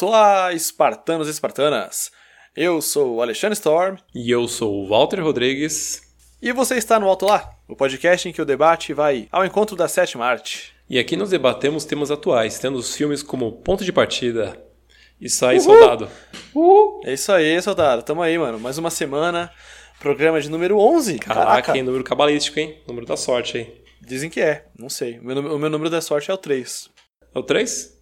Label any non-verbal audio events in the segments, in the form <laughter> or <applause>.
Alto lá, espartanos e espartanas! Eu sou o Alexandre Storm. E eu sou o Walter Rodrigues. E você está no Alto Lá, o podcast em que o debate vai ao encontro da sétima arte. E aqui nós debatemos temas atuais, tendo os filmes como ponto de partida. Isso aí, Uhul. soldado. Uhul. É isso aí, soldado. Tamo aí, mano. Mais uma semana. Programa de número 11. Caraca, Caraca. hein? Número cabalístico, hein? Número da sorte, hein? Dizem que é. Não sei. O meu, o meu número da sorte é o 3. É o 3?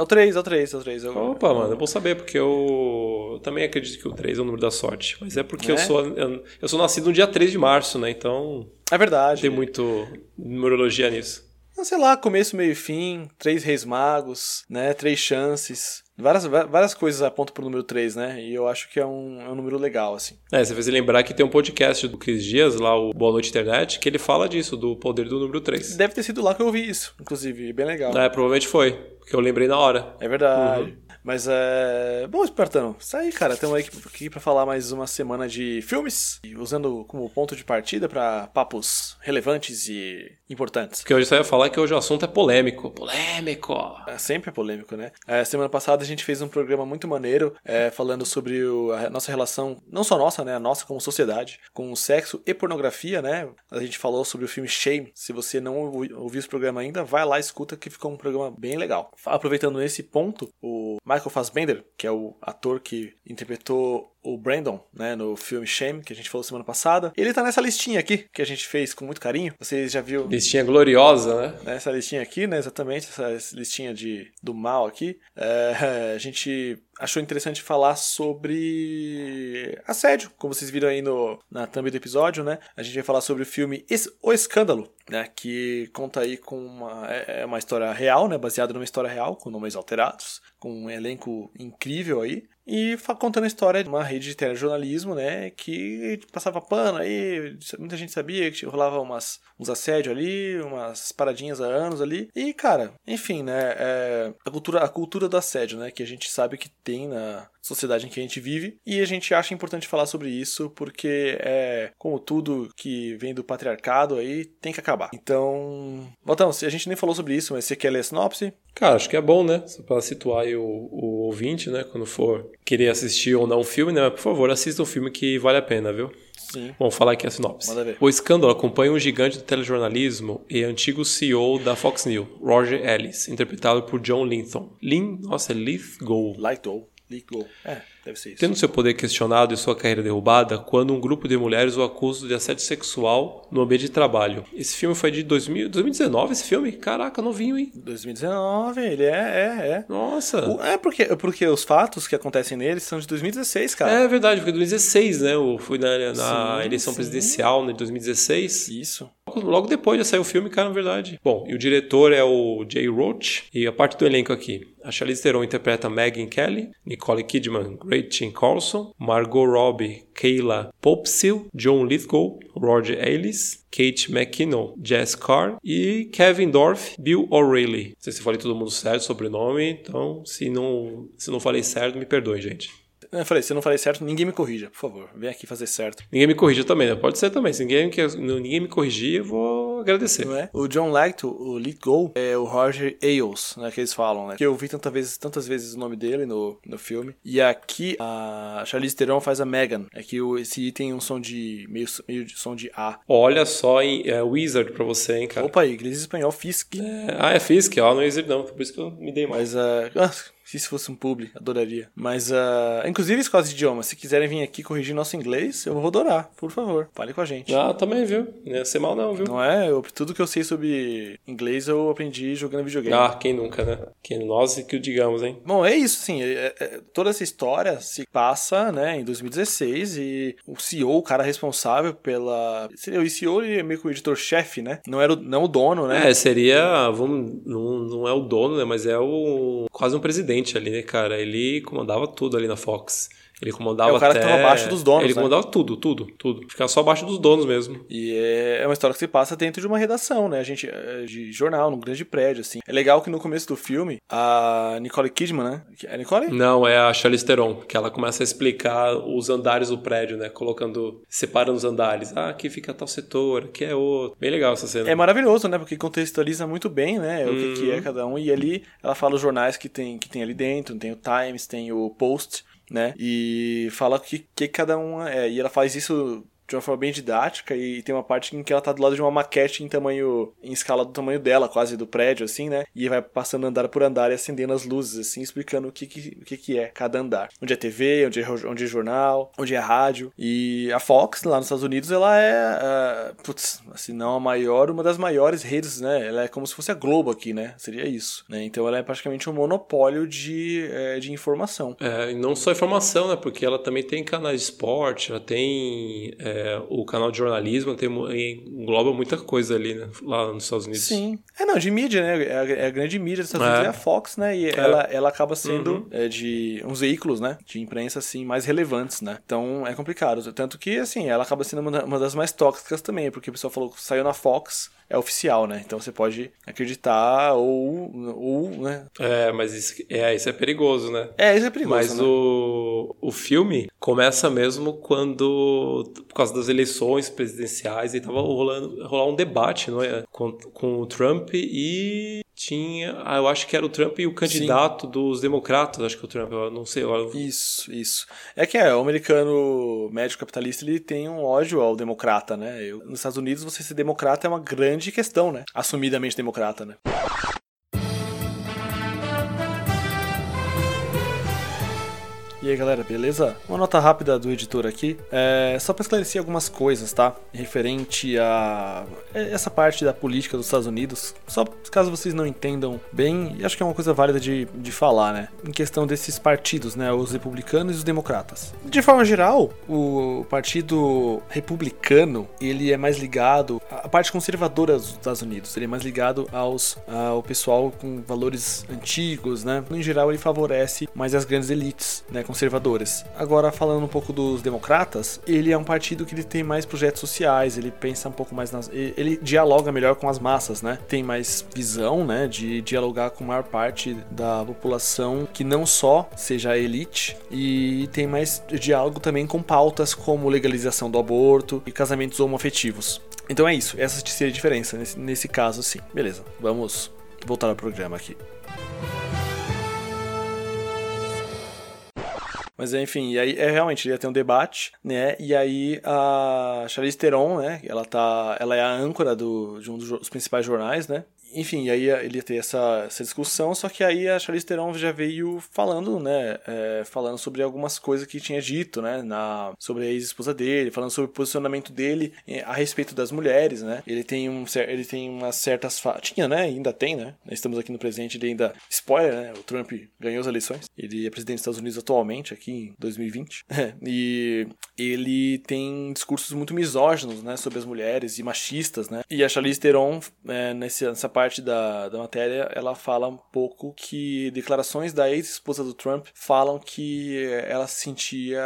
É o 3, é o 3, é o 3. Eu... Opa, mano, é bom saber, porque eu... eu também acredito que o 3 é o número da sorte. Mas é porque é? eu, sou, eu, eu, sou nascido no dia 3 de março, né? Então. É verdade. Tem muito numerologia nisso. Sei lá, começo, meio e fim, três reis magos, né? Três chances. Várias, várias coisas apontam pro número 3, né? E eu acho que é um, é um número legal, assim. É, você fez lembrar que tem um podcast do Cris Dias, lá, o Boa Noite Internet, que ele fala disso, do poder do número 3. Deve ter sido lá que eu ouvi isso, inclusive, bem legal. É, provavelmente foi, porque eu lembrei na hora. É verdade. Uhum. Mas é. Bom, Espartano, isso aí, cara. Estamos aqui, aqui para falar mais uma semana de filmes, usando como ponto de partida para papos relevantes e importantes. Porque hoje você vai falar que hoje o assunto é polêmico. Polêmico! É sempre polêmico, né? É, semana passada a gente fez um programa muito maneiro é, falando sobre o, a nossa relação, não só nossa, né? A nossa como sociedade, com o sexo e pornografia, né? A gente falou sobre o filme Shame. Se você não ouviu esse programa ainda, vai lá, escuta que ficou um programa bem legal. Aproveitando esse ponto, o Michael Fassbender, que é o ator que interpretou o Brandon, né, no filme Shame, que a gente falou semana passada. Ele tá nessa listinha aqui, que a gente fez com muito carinho. Vocês já viu? Listinha gloriosa, né? Essa listinha aqui, né, exatamente, essa listinha de, do mal aqui. É, <laughs> a gente achou interessante falar sobre assédio, como vocês viram aí no, na thumb do episódio, né? A gente vai falar sobre o filme O Escândalo, né? Que conta aí com uma, é, é uma história real, né? Baseada numa história real, com nomes alterados, com um elenco incrível aí e contando a história de uma rede de telejornalismo, né, que passava pano aí, muita gente sabia que rolava umas, uns assédios ali, umas paradinhas há anos ali, e cara, enfim, né, é, a, cultura, a cultura do assédio, né, que a gente sabe que tem na, sociedade em que a gente vive e a gente acha importante falar sobre isso porque é como tudo que vem do patriarcado aí tem que acabar. Então, Botão, se a gente nem falou sobre isso, mas você quer ler a sinopse? Cara, acho que é bom, né? Só pra situar o, o ouvinte, né? Quando for querer assistir ou não um filme, né? Por favor, assista um filme que vale a pena, viu? Sim. Vamos falar aqui a sinopse. O escândalo acompanha um gigante do telejornalismo e antigo CEO da Fox News, Roger Ellis, interpretado por John Linton. Lin, nossa, é Lithgow. Lithgow. Ligou. É, deve ser isso. Tendo seu poder questionado e sua carreira derrubada, quando um grupo de mulheres o acusa de assédio sexual no ambiente de trabalho. Esse filme foi de 2000, 2019, esse filme? Caraca, novinho, hein? 2019, ele é, é, é. Nossa. O, é porque, porque os fatos que acontecem nele são de 2016, cara. É verdade, foi 2016, né? Eu fui na, na sim, eleição sim. presidencial né, de 2016. Isso. Logo depois já saiu o filme, cara, na verdade. Bom, e o diretor é o Jay Roach. E a parte do elenco aqui. A Charlize Theron interpreta Megan Kelly, Nicole Kidman, Gretchen Carlson, Margot Robbie, Kayla Popsil, John Lithgow, Roger Ailes, Kate McKinnon, Jess Carr e Kevin Dorff, Bill O'Reilly. Não sei se falei todo mundo certo, sobrenome, então se não, se não falei certo, me perdoe, gente. Eu falei, se eu não falei certo, ninguém me corrija, por favor. Vem aqui fazer certo. Ninguém me corrija também, né? Pode ser também. Se ninguém, ninguém me corrigir, eu vou agradecer. Não é? O John Lacto, o lead goal, é o Roger Ailes, né? Que eles falam, né? Que eu vi tantas vezes, tantas vezes o nome dele no, no filme. E aqui a Charlize Theron faz a Megan. É que esse item tem um som de. meio, meio de som de A. Olha só, hein? É Wizard pra você, hein, cara. Opa, inglês e espanhol, Fisk. É, ah, é Fisk, ó, não é Wizard não. Por isso que eu me dei mais. Mas, uh, <laughs> se isso fosse um publi, adoraria. Mas, uh, inclusive, escolas de idioma, se quiserem vir aqui corrigir nosso inglês, eu vou adorar, por favor. Fale com a gente. Ah, também, viu? Não ia ser mal não, viu? Não é? Eu, tudo que eu sei sobre inglês eu aprendi jogando videogame. Ah, quem nunca, né? Quem nós que o digamos, hein? Bom, é isso, sim. É, é, toda essa história se passa, né, em 2016 e o CEO, o cara responsável pela... Seria o CEO e meio que o editor-chefe, né? Não era o, não o dono, né? É, seria... Vamos, não, não é o dono, né? Mas é o quase um presidente ali, né, cara? Ele comandava tudo ali na Fox. Ele comandava É o cara que até... tava abaixo dos donos, Ele né? comandava tudo, tudo, tudo. Ficava só abaixo dos donos mesmo. E é uma história que se passa dentro de uma redação, né? A gente, é, de jornal, num grande prédio, assim. É legal que no começo do filme, a Nicole Kidman, né? É a Nicole? Não, é a Charlize Theron, que ela começa a explicar os andares do prédio, né? Colocando, separando os andares. Ah, aqui fica tal setor, aqui é outro. Bem legal essa cena. É maravilhoso, né? Porque contextualiza muito bem, né? O que, que é Uhum. cada um. E ali ela fala os jornais que tem, que tem ali dentro. Tem o Times, tem o Post, né? E fala que, que cada um é. E ela faz isso de uma forma bem didática e tem uma parte em que ela tá do lado de uma maquete em tamanho, em escala do tamanho dela, quase do prédio, assim, né? E vai passando andar por andar e acendendo as luzes, assim, explicando o que que, o que, que é cada andar. Onde é TV, onde é, onde é jornal, onde é rádio. E a Fox, lá nos Estados Unidos, ela é, ah, putz, se não a maior, uma das maiores redes, né? Ela é como se fosse a Globo aqui, né? Seria isso, né? Então ela é praticamente um monopólio de, eh, de informação. É, e não só informação, né? Porque ela também tem canais de esporte, ela tem é, o canal de jornalismo, tem, engloba muita coisa ali, né? Lá nos Estados Unidos. Sim. É, não, de mídia, né? É a, é a grande mídia dos Estados É. Unidos é a Fox, né? E ela, ela acaba sendo é, de uns veículos, né? De imprensa, assim, mais relevantes, né? Então é complicado. Tanto que, assim, ela acaba sendo uma das mais tóxicas também, porque o pessoal falou que saiu na Fox, é oficial, né? Então você pode acreditar ou, ou né? É, mas isso é, isso é perigoso, né? É, isso é perigoso, Mas né? o, o filme começa mesmo quando, por causa das eleições presidenciais, e tava rolando rolar um debate não é? com, com o Trump e tinha. Ah, eu acho que era o Trump e o candidato dos democratas, acho que o Trump, eu não sei. Eu, Isso, isso. É que é, o americano médio capitalista ele tem um ódio ao democrata, né? Eu- nos Estados Unidos você ser democrata é uma grande questão, né? Assumidamente democrata, né? E aí galera, beleza? Uma nota rápida do editor aqui, é, só para esclarecer algumas coisas, tá? Referente a essa parte da política dos Estados Unidos, só caso vocês não entendam bem, e acho que é uma coisa válida de, de falar, né? Em questão desses partidos, né? Os republicanos e os democratas. De forma geral, o partido republicano, ele é mais ligado à parte conservadora dos Estados Unidos, ele é mais ligado aos, ao pessoal com valores antigos, né? Em geral, ele favorece mais as grandes elites, né? Agora, falando um pouco dos democratas, ele é um partido que ele tem mais projetos sociais, ele pensa um pouco mais nas... Ele dialoga melhor com as massas, né? Tem mais visão, né? De dialogar com a maior parte da população que não só seja elite e tem mais diálogo também com pautas como legalização do aborto e casamentos homoafetivos. Então é isso, essa seria a diferença nesse, nesse caso, sim. Beleza, vamos voltar ao programa aqui. Mas enfim, e aí é realmente ia ter um debate, né? E aí a Charlize Theron, né? Ela tá, ela é a âncora do, de um dos principais jornais, né? Enfim, aí ele ia ter essa, essa discussão, só que aí a Charlize Theron já veio falando, né? é, falando sobre algumas coisas que tinha dito, né? Na, sobre a ex-esposa dele, falando sobre o posicionamento dele eh, a respeito das mulheres, né? Ele tem, um, ele tem umas certas... Tinha, né? Ainda tem, né? Estamos aqui no presente, ele ainda... Spoiler, né? O Trump ganhou as eleições. Ele é presidente dos Estados Unidos atualmente, aqui em 2020. <laughs> e ele tem discursos muito misóginos, né? Sobre as mulheres e machistas, né? E a Charlize Theron, é, nessa parte da, da matéria, ela fala um pouco que declarações da ex-esposa do Trump falam que ela se sentia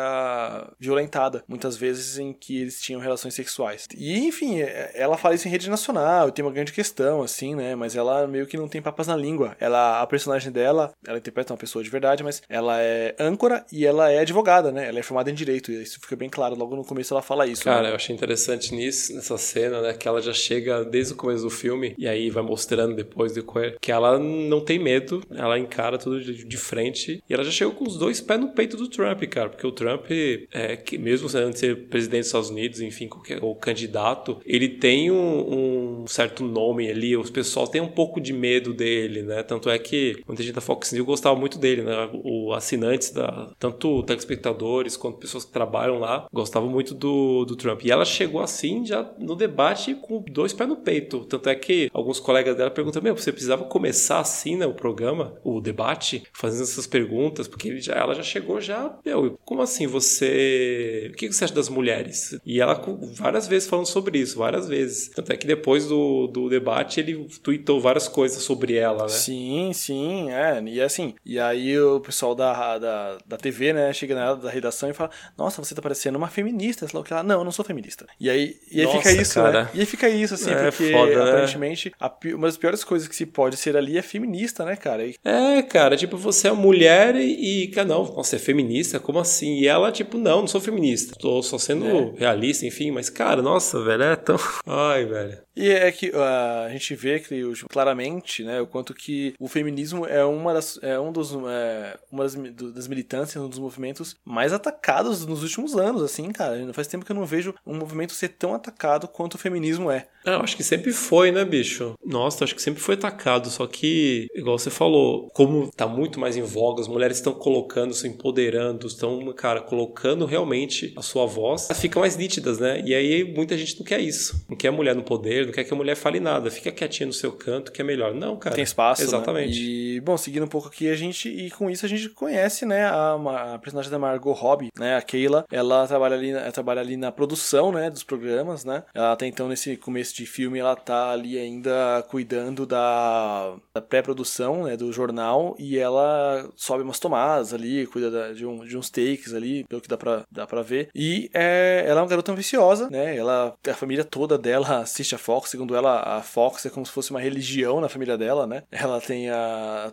violentada, muitas vezes em que eles tinham relações sexuais. E, enfim, é- ela fala isso em rede nacional, tem uma grande questão, assim, né? Mas ela meio que não tem papas na língua. Ela, a personagem dela, ela interpreta uma pessoa de verdade, mas ela é âncora e ela é advogada, né? Ela é formada em direito, e isso fica bem claro. Logo no começo ela fala isso. Cara, né? eu achei interessante nisso, nessa cena, né? Que ela já chega desde o começo do filme, e aí vai mostrando depois de que- que ela não tem medo, ela encara tudo de, de frente, e ela já chegou com os dois pés no peito do Trump, cara, porque o Trump, é, que mesmo sendo ser presidente dos Estados Unidos, enfim, qualquer, ou candidato, ele tem um, um certo nome ali, os pessoal tem um pouco de medo dele, né? Tanto é que muita gente da Fox News gostava muito dele, né? O assinantes da tanto telespectadores quanto pessoas que trabalham lá gostavam muito do, do Trump. E ela chegou assim já no debate com dois pés no peito. Tanto é que alguns colegas dela perguntam: Meu, você precisava começar assim, né? O programa, o debate, fazendo essas perguntas, porque ele já, ela já chegou já. Meu, como assim você. O que você acha das mulheres? E ela várias vezes falando sobre isso, várias vezes. Tanto é que depois do, do debate ele tweetou várias coisas sobre ela, né? Sim, sim, é. E assim, e aí o pessoal da, da, da TV, né, chega na da redação e fala: Nossa, você tá parecendo uma feminista. Sei lá o que não, eu não sou feminista. E aí, e aí Nossa, fica isso, né? cara. E aí fica isso, assim, É porque foda, né? aparentemente a uma das piores coisas que se pode ser ali é feminista, né, cara? E- É, cara, tipo, você é mulher e, cara, não, você é feminista? Como assim? E ela, tipo, não, não sou feminista. Tô só sendo É. realista, enfim, mas, cara, nossa, velho, é tão. <laughs> Ai, velho. E é que ah, a gente vê que claramente, né, o quanto que o feminismo é uma das, é um dos, é, uma das, das militâncias, um dos movimentos mais atacados nos últimos anos, assim, cara. Faz tempo que eu não vejo um movimento ser tão atacado quanto o feminismo é. É, eu acho que sempre foi, né, bicho? Nossa, acho que sempre foi atacado, só que, igual você falou, como tá muito mais em voga, as mulheres estão colocando, se empoderando, estão, cara, colocando realmente a sua voz, elas ficam mais nítidas, né? E aí muita gente não quer isso. Não quer a mulher no poder, não quer que a mulher fale nada, fica quietinha no seu canto que é melhor. Não, cara. Tem espaço, né? Exatamente. E, bom, seguindo um pouco aqui, a gente, e com isso a gente conhece, né, a, a personagem da Margot Robbie, né, a Keila, ela trabalha ali, ela trabalha ali na produção, né, dos programas, né, ela até então, nesse começo de filme, ela tá ali ainda cuidando da, da pré-produção, né, do jornal, e ela sobe umas tomadas ali, cuida da- de, um, de uns takes ali, pelo que dá pra, dá pra ver, e é, ela é uma garota ambiciosa, né, ela, a família toda dela <laughs> assiste a Fox, segundo ela, a Fox é como se fosse uma religião na família dela, né, ela tem a,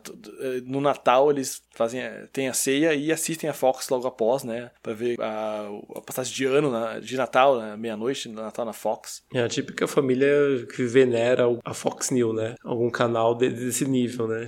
no Natal eles fazem, tem a ceia e assistem a Fox logo após, né, pra ver a, a passagem de ano, na- de Natal, né, meia-noite, no Natal na Fox. É a típica família que venera a Fox News, né? Algum canal de- desse nível, né?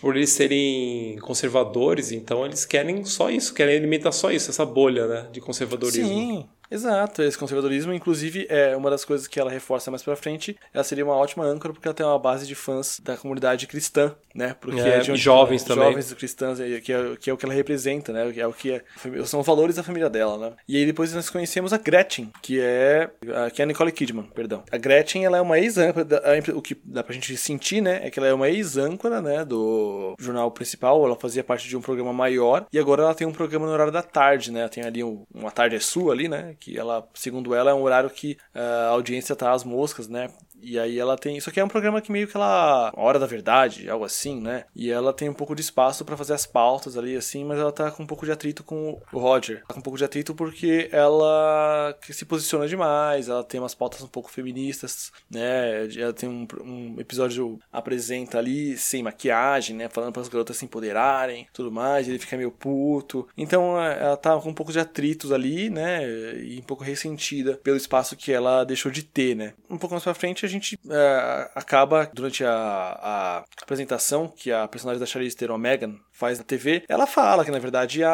Por eles serem conservadores, então eles querem só isso, querem alimentar só isso, essa bolha, né? De conservadorismo. Sim, exato. Esse conservadorismo, inclusive, é uma das coisas que ela reforça mais pra frente. Ela seria uma ótima âncora porque ela tem uma base de fãs da comunidade cristã, né? Porque É, de e jovens também. Jovens cristãs, é, que é, que é o que ela representa, né? É o que é, são os valores da família dela, né? E aí depois nós conhecemos a Gretchen, que é a, que é a Nicole Kidman, perdão. A Gretchen, ela é uma ex-âncora, o que dá pra gente sentir, né? É que ela é uma ex-âncora, né? Do jornal principal, ela fazia parte de um programa maior e agora ela tem um programa no horário da tarde, né? Ela tem ali um, uma tarde é sua ali, né? Que ela, segundo ela, é um horário que ah, a audiência tá às moscas, né? E aí ela tem. Isso aqui é um programa que meio que ela. Hora da verdade, algo assim, né? E ela tem um pouco de espaço pra fazer as pautas ali, assim, mas ela tá com um pouco de atrito com o Roger. Tá com um pouco de atrito porque ela se posiciona demais, ela tem umas pautas um pouco feministas, né? Ela tem um, um episódio apresenta ali sem maquiagem, né? Falando para as garotas se empoderarem, tudo mais. Ele fica meio puto. Então é, ela tá com um pouco de atritos ali, né? E um pouco ressentida pelo espaço que ela deixou de ter, né? Um pouco mais pra frente gente é, acaba durante a, a apresentação que a personagem da Charlize Theron, Megan, faz na TV, ela fala que na verdade a,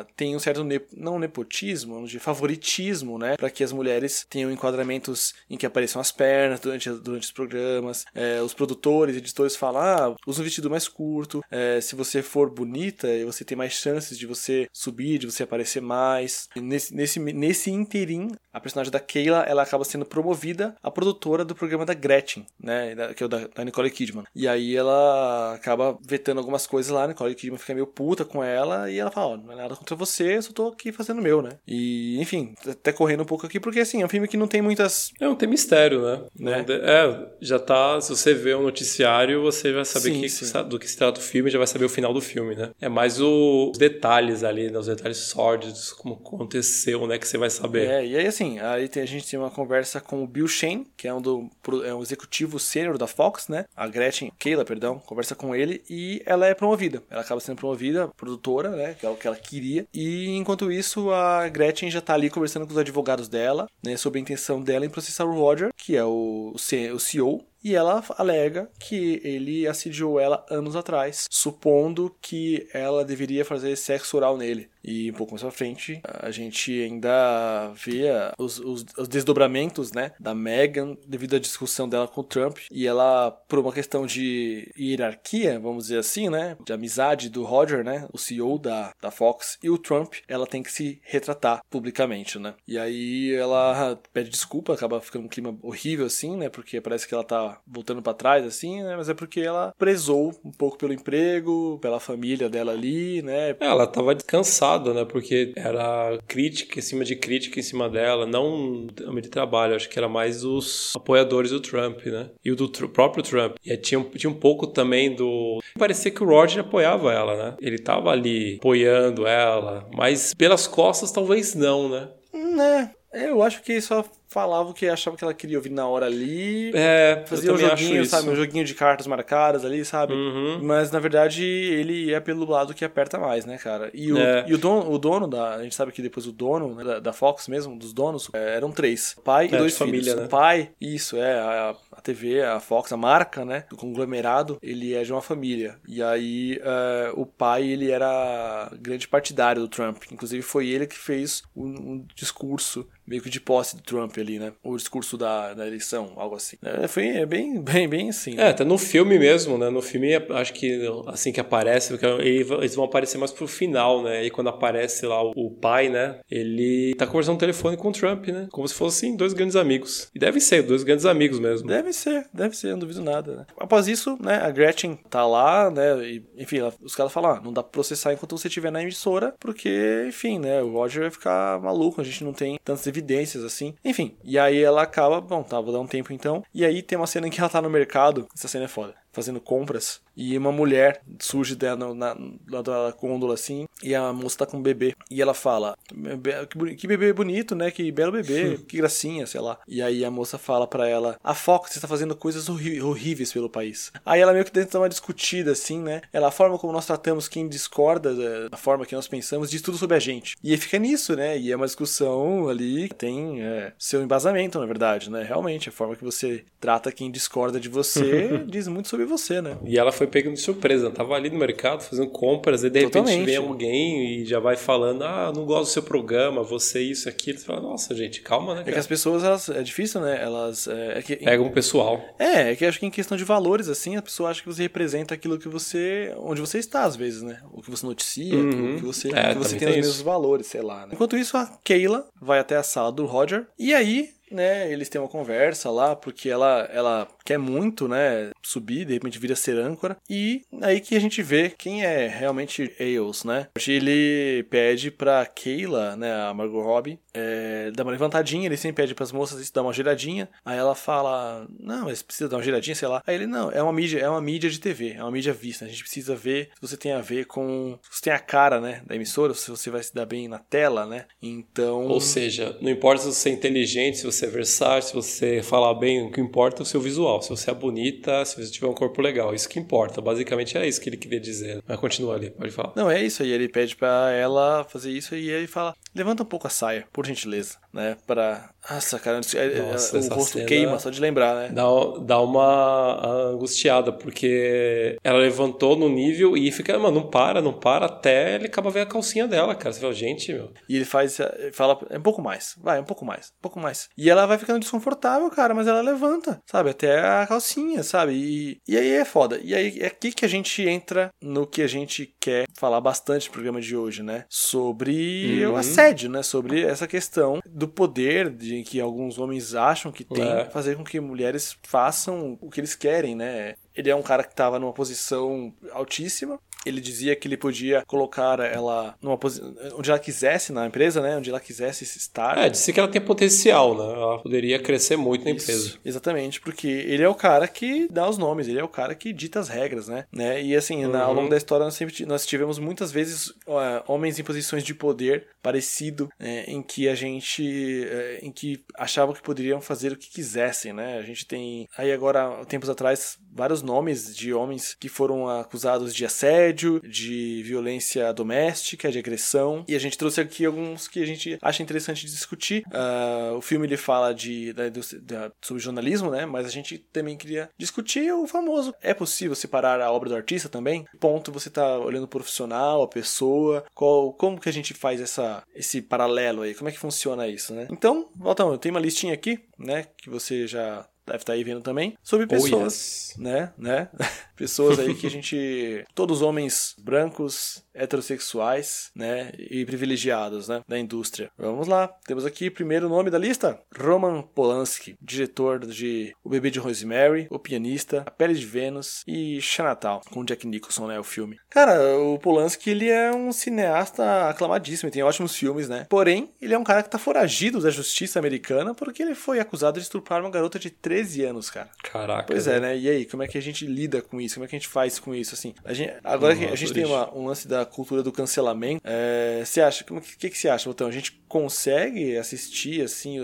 a- tem um certo não nepotismo, dizer, favoritismo, né, para que as mulheres tenham enquadramentos em que apareçam as pernas durante, durante os programas. É, os produtores, editores falam, ah, usa um vestido mais curto. é, se você for bonita, você tem mais chances de você subir, de você aparecer mais. Nesse nesse nesse interim, a personagem da Keila, ela acaba sendo promovida a produtora do programa da Gretchen, né, que é o da, da Nicole Kidman. E aí ela acaba vetando algumas coisas lá, a Nicole Kidman fica meio puta com ela e ela fala, ó, não é nada contra você, eu só tô aqui fazendo o meu, né? E, enfim, até correndo um pouco aqui, porque assim, é um filme que não tem muitas... É, não tem mistério, né? Né? É, já tá. Se você vê um noticiário, você vai saber Sim, que- sim. do que se trata o filme, já vai saber o final do filme, né? É mais o- os detalhes ali, né? Os detalhes sórdidos, como aconteceu, né? Que você vai saber. É, e aí assim, aí tem- a gente tem uma conversa com o Bill Shane, que é um, do, é um executivo sênior da Fox, né? A Gretchen, Keila, perdão, conversa com ele e ela é promovida. Ela acaba sendo promovida, produtora, né? Que é o que ela queria. E enquanto isso, a Gretchen já tá ali conversando com os advogados dela, né? Sobre a intenção dela em processar o Roger, que é o, o CEO. E ela alega que ele assediou ela anos atrás, supondo que ela deveria fazer sexo oral nele. E um pouco mais pra frente, a gente ainda vê a- os, os- os desdobramentos, né, da Meghan devido à discussão dela com o Trump. E ela, por uma questão de hierarquia, vamos dizer assim, né, de amizade do Roger, né, o CEO da, da Fox, e o Trump, ela tem que se retratar publicamente, né. E aí ela pede desculpa, acaba ficando um clima horrível assim, né, porque parece que ela tá voltando pra trás assim, né, mas é porque ela prezou um pouco pelo emprego, pela família dela ali, né, É, Ela tava cansada engraçado, né? Porque era crítica em cima de crítica em cima dela, não o de trabalho, acho que era mais os apoiadores do Trump, né? E o do tr próprio Trump. E tinha, tinha um pouco também do. Parecia que o Roger apoiava ela, né? Ele tava ali apoiando ela, mas pelas costas talvez não, né? Né? Eu acho que só falava o que achava que ela queria ouvir na hora ali. É, fazia um joguinho, sabe? Um joguinho de cartas marcadas ali, sabe? Uhum. Mas na verdade ele é pelo lado que aperta mais, né, cara? E o, É. e o, dono, o dono da. A gente sabe que depois o dono né, da, da Fox mesmo, dos donos, é, eram três: pai e É, dois de família, filhos. né? O pai, isso, é, a, a TV, a Fox, a marca, né? Do conglomerado, ele é de uma família. E aí é, o pai, ele era grande partidário do Trump. Inclusive foi ele que fez um, um discurso meio que de posse do Trump ali, né? O discurso da, da eleição, algo assim. É, foi é bem, bem, bem assim. É, até no filme mesmo, né? No filme, acho que assim que aparece, eles vão aparecer mais pro final, né? E quando aparece lá o, pai, né? Ele tá conversando no telefone com o Trump, né? Como se fossem dois grandes amigos. E devem ser, dois grandes amigos mesmo. Deve ser, deve ser, não duvido nada, né? Após isso, né, a Gretchen tá lá, né, e, enfim, os caras falam, ah, não dá pra processar enquanto você estiver na emissora, porque, enfim, né, o Roger vai ficar maluco, a gente não tem tantas evidências assim. Enfim, e aí ela acaba, bom, tá, vou dar um tempo então, e aí tem uma cena em que ela tá no mercado, essa cena é foda, fazendo compras, e uma mulher surge dela na, lá da gôndola assim, e a moça tá com um bebê, e ela fala, "Be- que bebê bonito, né, que belo bebê, que gracinha, sei lá. E aí a moça fala pra ela, a Fox está fazendo coisas horri- horríveis pelo país. Aí ela meio que tenta uma discutida assim, né, ela, a forma como nós tratamos quem discorda da da forma que nós pensamos, diz tudo sobre a gente. E aí fica nisso, né, e é uma discussão ali que tem é, seu embasamento, na verdade, né, realmente, a forma que você trata quem discorda de você <laughs> diz muito sobre você, né. E ela foi pega de surpresa, ela tava ali no mercado fazendo compras, e de repente Totalmente. vem alguém e já vai falando: Ah, não gosto do seu programa, você isso, aquilo. Você fala, nossa, gente, calma, né? É que Cara? as pessoas, elas, é difícil, né? Elas. É, é que, Pega um pessoal. É, é que acho que em questão de valores, assim, a pessoa acha que você representa aquilo que você. onde você está, às vezes, né? O que você noticia, Uhum. o que você, É, o que você também tem os tem mesmos valores, sei lá. Né? Enquanto isso, a Keila vai até a sala do Roger, e aí. Né, eles têm uma conversa lá, porque ela, ela quer muito, né, subir, de repente vira ser âncora, e aí que a gente vê quem é realmente Ailes, né. Ele pede pra Keila, né, a Margot Robbie, é, dar uma levantadinha, ele sempre pede pras moças dar uma giradinha. Aí ela fala, não, mas precisa dar uma giradinha, sei lá. Aí ele, não, é uma mídia, é uma mídia de TV, é uma mídia vista. A gente precisa ver se você tem a ver com. Se você tem a cara, né, da emissora, se você vai se dar bem na tela, né? Então. Ou seja, não importa se você é inteligente, se você é versátil, se você falar bem, o que importa é o seu visual. Se você é bonita, se você tiver um corpo legal. Isso que importa. Basicamente era isso que ele queria dizer. Mas continua ali, pode falar. Não, é isso aí. Ele pede pra ela fazer isso e ele fala: levanta um pouco a saia, por gentileza, né? Pra. Nossa, cara, é- é- Nossa, o rosto queima só de lembrar, né? Dá, dá uma angustiada, porque ela levantou no nível e fica, mano, não para, não para, até ele acaba vendo a calcinha dela, cara. Você fala, gente, meu. E ele faz, fala, é um pouco mais, vai, um pouco mais, um pouco mais. E ela vai ficando desconfortável, cara, mas ela levanta, sabe, até a calcinha, sabe? E, e aí é foda. E aí é aqui que a gente entra no que a gente quer falar bastante no programa de hoje, né? Sobre Uhum. o assédio, né? Sobre essa questão do poder de que alguns homens acham que tem É. fazer com que mulheres façam o que eles querem, né? Ele é um cara que estava numa posição altíssima. Ele dizia que ele podia colocar ela numa posi... onde ela quisesse na empresa, né? Onde ela quisesse estar. É, disse que ela tem potencial, né? Ela poderia crescer muito na Isso, empresa. Exatamente, porque ele é o cara que dá os nomes, ele é o cara que dita as regras, né? né? E assim, na- ao Uhum. longo da história nós, sempre, nós tivemos muitas vezes ó, homens em posições de poder parecido, né, em que a gente, é, em que achavam que poderiam fazer o que quisessem, né? A gente tem aí agora, tempos atrás, vários nomes de homens que foram acusados de assédio, de violência doméstica, de agressão, e a gente trouxe aqui alguns que a gente acha interessante discutir. Ah, o filme ele fala de, da, da- sobre jornalismo, né? Mas a gente também queria discutir o famoso. É possível separar a obra do artista também? Ponto você tá olhando o profissional, a pessoa, qual, como que a gente faz essa, esse paralelo aí? Como é que funciona isso, né? Então, Valtão, eu tenho uma listinha aqui, né? Que você já deve estar aí vendo também, sobre Oh, pessoas yes. né, né? <laughs> Pessoas aí que a gente, todos homens brancos, heterossexuais, né, e privilegiados, né, da indústria. Vamos lá, temos aqui primeiro nome da lista, Roman Polanski, diretor de O Bebê de Rosemary, O Pianista, A Pele de Vênus e Chinatown, com Jack Nicholson, né, o filme. Cara, o Polanski, ele é um cineasta aclamadíssimo, ele tem ótimos filmes, né, porém, ele é um cara que tá foragido da justiça americana porque ele foi acusado de estuprar uma garota de 13 anos, cara. Caraca. Pois é, né, e aí, como é que a gente lida com isso? Como é que a gente faz com isso, assim? A gente, agora que a gente tem uma, um lance da cultura do cancelamento, é, você acha, o que, que você acha, Botão? A gente consegue assistir, assim,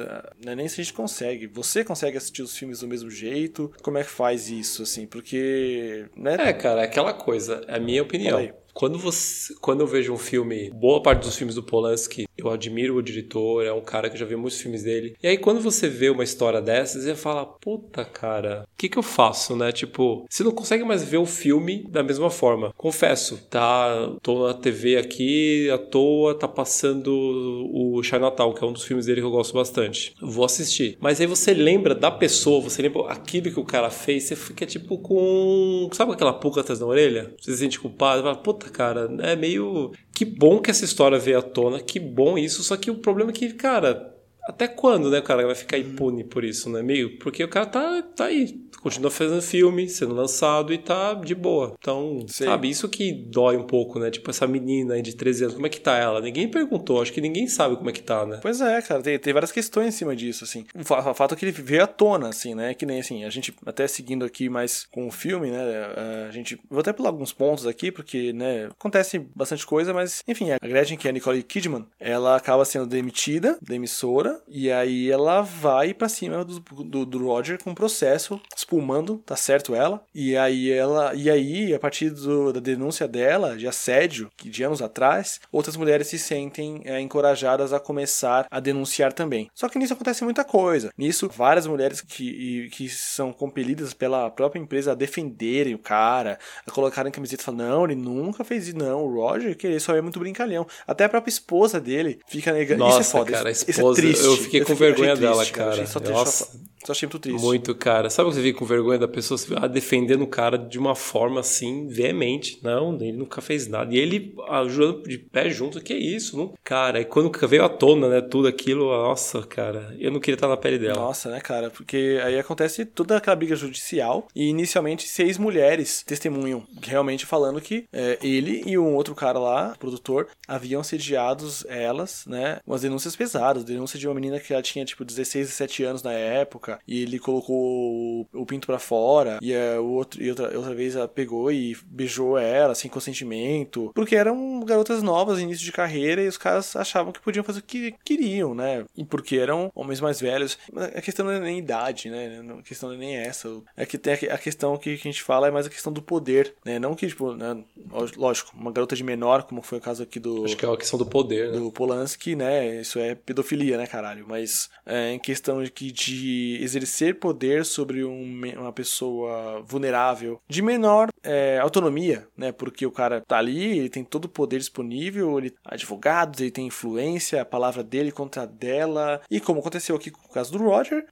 não é nem se a gente consegue, você consegue assistir os filmes do mesmo jeito? Como é que faz isso, assim? Porque, né? É, cara, é aquela coisa, é a minha opinião. Quando, você, quando eu vejo um filme, boa parte dos filmes do Polanski, eu admiro o diretor, é um cara que eu já vi muitos filmes dele. E aí, quando você vê uma história dessas, você fala, puta, cara, o que que eu faço, né? Tipo, você não consegue mais ver o filme da mesma forma. Confesso, tá? Tô na TV aqui, à toa, tá passando o Chinatown, que é um dos filmes dele que eu gosto bastante. Vou assistir. Mas aí você lembra da pessoa, você lembra aquilo que o cara fez, você fica tipo com. Sabe aquela pulga atrás da orelha? Você se sente culpado, fala, puta, cara, é meio. Que bom que essa história veio à tona, que bom isso, só que o problema é que, cara, até quando, né, o cara vai ficar impune por isso, né? Meio, porque o cara tá, tá aí, continua fazendo filme, sendo lançado e tá de boa. Então, Sim. sabe, isso que dói um pouco, né? Tipo, essa menina aí de 13 anos, como é que tá ela? Ninguém perguntou, acho que ninguém sabe como é que tá, né? Pois é, cara, tem, tem várias questões em cima disso, assim. O fato é que ele veio à tona, assim, né? Que nem assim, a gente, até seguindo aqui mais com o filme, né? A gente. Vou até pular alguns pontos aqui, porque, né? Acontece bastante coisa, mas, enfim, a Gretchen, que é a Nicole Kidman, ela acaba sendo demitida da emissora, e aí ela vai para cima do, do, do Roger com processo espumando, tá certo ela. E aí ela e aí a partir do, da denúncia dela de assédio que de anos atrás, outras mulheres se sentem é, encorajadas a começar a denunciar também. Só que nisso acontece muita coisa. Nisso várias mulheres que, que são compelidas pela própria empresa a defenderem o cara, a colocarem camiseta e falar não, ele nunca fez isso não, o Roger que ele só é muito brincalhão. Até a própria esposa dele fica negando. Nossa, isso é foda, cara, isso, a esposa, isso é triste. Eu fiquei com vergonha dela, cara. Só, Nossa. só achei muito triste. Muito, cara. Sabe que você fica com vergonha da pessoa defendendo o cara de uma forma assim, veemente? Não, ele nunca fez nada. E ele ajudando de pé junto, que é isso? Não? Cara, e quando veio à tona, né, tudo aquilo, nossa, cara, eu não queria estar na pele dela. Nossa, né, cara? Porque aí acontece toda aquela briga judicial e inicialmente seis mulheres testemunham, realmente falando que é, ele e um outro cara lá, produtor, haviam assediados elas, né, umas denúncias pesadas, denúncia de uma menina que ela tinha tipo 16, 17 anos na época e ele colocou o, o pinto para fora e, é, o outro, e outra, outra vez ela pegou e beijou ela sem consentimento, porque eram garotas novas, início de carreira e os caras achavam que podiam fazer o que queriam, né, e porque eram homens mais velhos. A questão não é nem idade, né, a questão não é nem essa. É que tem a questão que a gente fala é mais a questão do poder, né, não que, tipo, né, lógico, uma garota de menor, como foi o caso aqui do... Acho que é a questão do poder, né? Do Polanski, né, isso é pedofilia, né, caralho, mas é, em questão de, de exercer poder sobre um, uma pessoa vulnerável, de menor é, autonomia, né? Porque o cara tá ali, ele tem todo o poder disponível, ele advogados, ele tem influência, a palavra dele contra a dela. E como aconteceu aqui com o caso do Roger,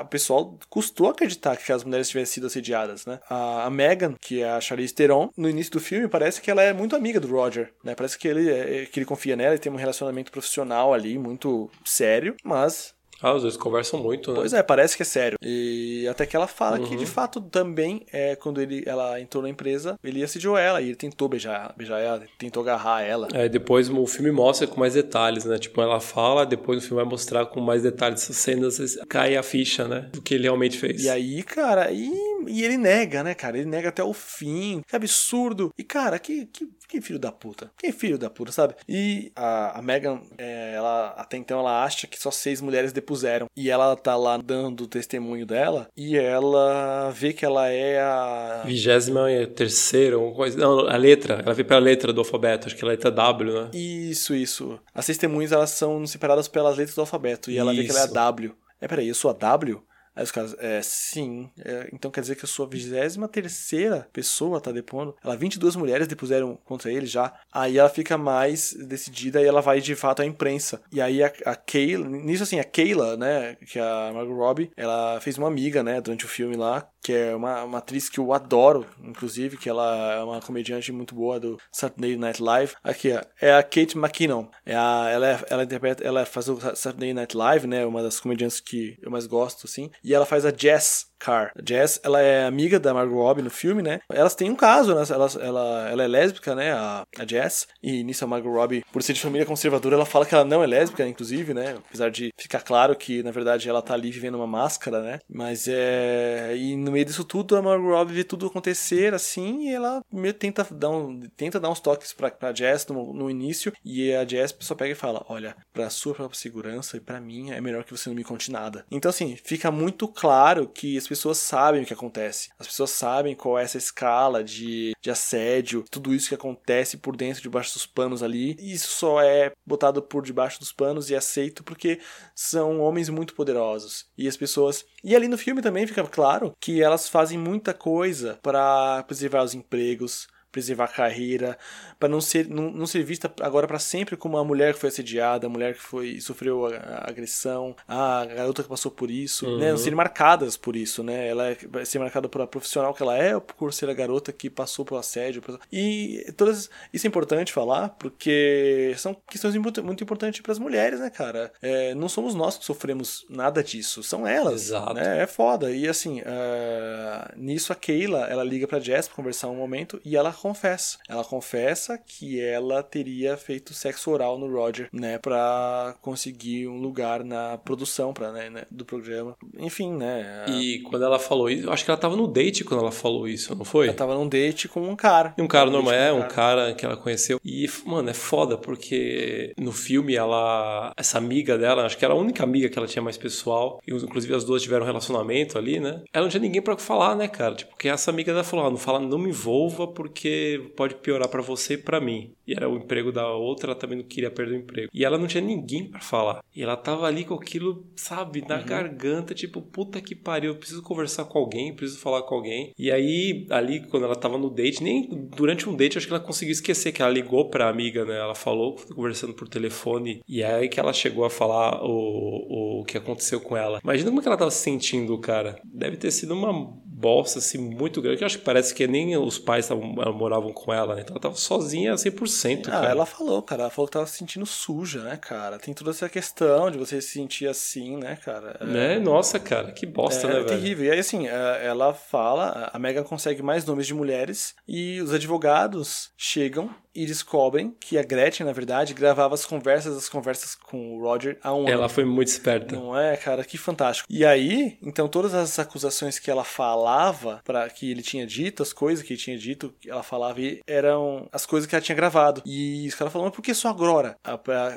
o pessoal custou acreditar que as mulheres tivessem sido assediadas, né? A, a Megan, que é a Charlize Theron, no início do filme parece que ela é muito amiga do Roger, né? Parece que ele, é, que ele confia nela e tem um relacionamento profissional ali muito sério, mas ah, os dois conversam muito, né? Pois é, parece que é sério. E até que ela fala uhum. que, de fato, também, é, quando ele, ela entrou na empresa, ele assediou ela e ele tentou beijar, beijar ela, tentou agarrar ela. É, depois o filme mostra com mais detalhes, né? Tipo, ela fala, depois o filme vai mostrar com mais detalhes essas cenas, cai a ficha, né? Do que ele realmente fez. E aí, cara, e, e ele nega, né, cara? Ele nega até o fim. Que absurdo. E, cara, que, que que filho da puta. Que filho da puta, sabe? E a, a Megan, é, ela até então ela acha que só seis mulheres depuseram. E ela tá lá dando o testemunho dela. E ela vê que ela é a. Vigésima terceira, ou coisa. Não, a letra. Ela vê pela letra do alfabeto. Acho que é a letra W, né? Isso, isso. As testemunhas elas são separadas pelas letras do alfabeto. E ela isso. vê que ela é a W. É, peraí, eu sou a W? Aí os caras, é, sim. É, então quer dizer que a sua 23 terceira pessoa tá depondo. Ela, 22 mulheres depuseram contra ele já. Aí ela fica mais decidida e ela vai de fato à imprensa. E aí a, a Kayla, nisso assim, a Kayla, né, que é a Margot Robbie, ela fez uma amiga, né, durante o filme lá, que é uma, uma atriz que eu adoro, inclusive, que ela é uma comediante muito boa do Saturday Night Live. Aqui, ó, é a Kate McKinnon. É a, ela, é, ela interpreta, ela faz o Saturday Night Live, né, uma das comediantes que eu mais gosto, assim. E ela faz a Jess Carr. A Jess, ela é amiga da Margot Robbie no filme, né? Elas têm um caso, né? Ela, ela, ela é lésbica, né? A, a Jess. E nisso a Margot Robbie, por ser de família conservadora, ela fala que ela não é lésbica, inclusive, né? Apesar de ficar claro que, na verdade, ela tá ali vivendo uma máscara, né? Mas é... E no meio disso tudo, a Margot Robbie vê tudo acontecer, assim, e ela meio tenta dar, um, tenta dar uns toques pra, pra Jess no, no início, e a Jess só pega e fala, olha, pra sua própria segurança e pra mim, é melhor que você não me conte nada. Então, assim, fica muito claro que as pessoas sabem o que acontece. As pessoas sabem qual é essa escala de, de assédio, tudo isso que acontece por dentro, debaixo dos panos ali. E isso só é botado por debaixo dos panos e aceito porque são homens muito poderosos. E as pessoas. E ali no filme também fica claro que elas fazem muita coisa para preservar os empregos, preservar a carreira, para não ser, não, não ser vista agora para sempre como a mulher que foi assediada, a mulher que foi sofreu a, a agressão, a garota que passou por isso, uhum. né? Não serem marcadas por isso, né? Ela vai ser marcada por a profissional que ela é ou por ser a garota que passou pelo assédio. E todas isso é importante falar porque são questões muito, muito importantes para as mulheres, né, cara? É, não somos nós que sofremos nada disso, são elas. Exato. Né? É foda. E assim, uh, nisso a Keila, ela liga pra Jess pra conversar um momento e ela confessa. Ela confessa que ela teria feito sexo oral no Roger, né, para conseguir um lugar na produção para né, né, do programa. Enfim, né. A... E quando ela falou isso, eu acho que ela tava no date quando ela falou isso, não foi? Ela tava num date com um cara. E um cara normal, é, um cara. que ela conheceu. E, mano, é foda porque no filme ela, essa amiga dela, acho que era a única amiga que ela tinha mais pessoal, e inclusive as duas tiveram um relacionamento ali, né? Ela não tinha ninguém para falar, né, cara? Tipo, porque essa amiga dela falou, ah, não fala, não me envolva porque porque pode piorar para você e para mim. E era o emprego da outra, ela também não queria perder o emprego. E ela não tinha ninguém para falar. E ela tava ali com aquilo, sabe, na uhum. garganta, tipo, puta que pariu, eu preciso conversar com alguém, preciso falar com alguém. E aí, ali, quando ela tava no date, nem durante um date, acho que ela conseguiu esquecer que ela ligou pra amiga, né? Ela falou, conversando por telefone, e é aí que ela chegou a falar o, o que aconteceu com ela. Imagina como que ela tava se sentindo, cara. Deve ter sido uma bosta assim, muito grande, que eu acho que parece que nem os pais tavam, moravam com ela, né? Então ela tava sozinha 100%. Ah, cara. ela falou, cara, ela falou que tava se sentindo suja, né, cara? Tem toda essa questão de você se sentir assim, né, cara? É... Né? Nossa, cara, que bosta, é, né, é velho? terrível. E aí, assim, é, ela fala, a Megan consegue mais nomes de mulheres e os advogados chegam e descobrem que a Gretchen, na verdade, gravava as conversas, as conversas com o Roger há um Ela ano. foi muito esperta. Não é, cara? Que fantástico. E aí, então, todas as acusações que ela falava, para que ele tinha dito, as coisas que ele tinha dito, que ela falava, eram as coisas que ela tinha gravado. E os caras falaram, mas por que só agora?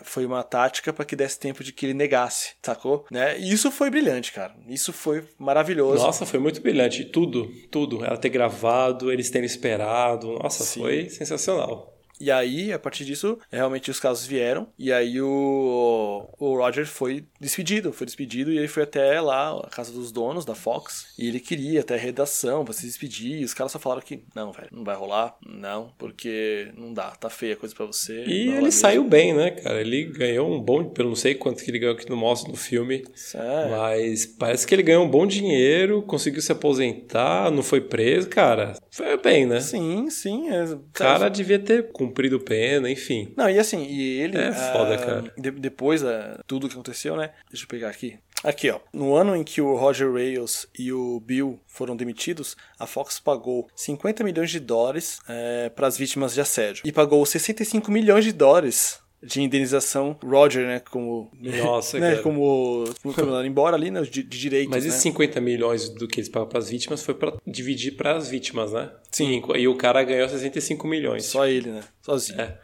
Foi uma tática para que desse tempo de que ele negasse, sacou? Né? E isso foi brilhante, cara. Isso foi maravilhoso. Nossa, foi muito brilhante. Tudo, tudo. Ela ter gravado, eles terem esperado. Nossa, Sim. foi sensacional. E aí, a partir disso, realmente os casos vieram. E aí o, o Roger foi despedido. Foi despedido e ele foi até lá, a casa dos donos da Fox. E ele queria até a redação pra se despedir. E os caras só falaram que, não, velho, não vai rolar. Não, porque não dá, tá feia a coisa pra você. E ele saiu bem, né, cara? Ele ganhou um bom. Pelo não sei quanto que ele ganhou aqui no mostra no filme. Sério? Mas parece que ele ganhou um bom dinheiro, conseguiu se aposentar, não foi preso, cara. Foi bem, né? Sim, sim. É... O cara devia ter cumprido pena, enfim. Não, e assim, e ele. É foda, ah, cara. De, depois ah, tudo que aconteceu, né? Deixa eu pegar aqui. Aqui, ó. No ano em que o Roger Railes e o Bill foram demitidos, a Fox pagou 50 milhões de dólares é, para as vítimas de assédio. E pagou 65 milhões de dólares de indenização Roger, né, como Nossa, <laughs> né, como, como mandando embora ali, né, de, de direitos, Mas esses né? 50 milhões do que eles pagam para as vítimas foi para dividir para as vítimas, né? Sim. E, e, o cara ganhou 65 milhões. Só ele, né? Sozinho. É.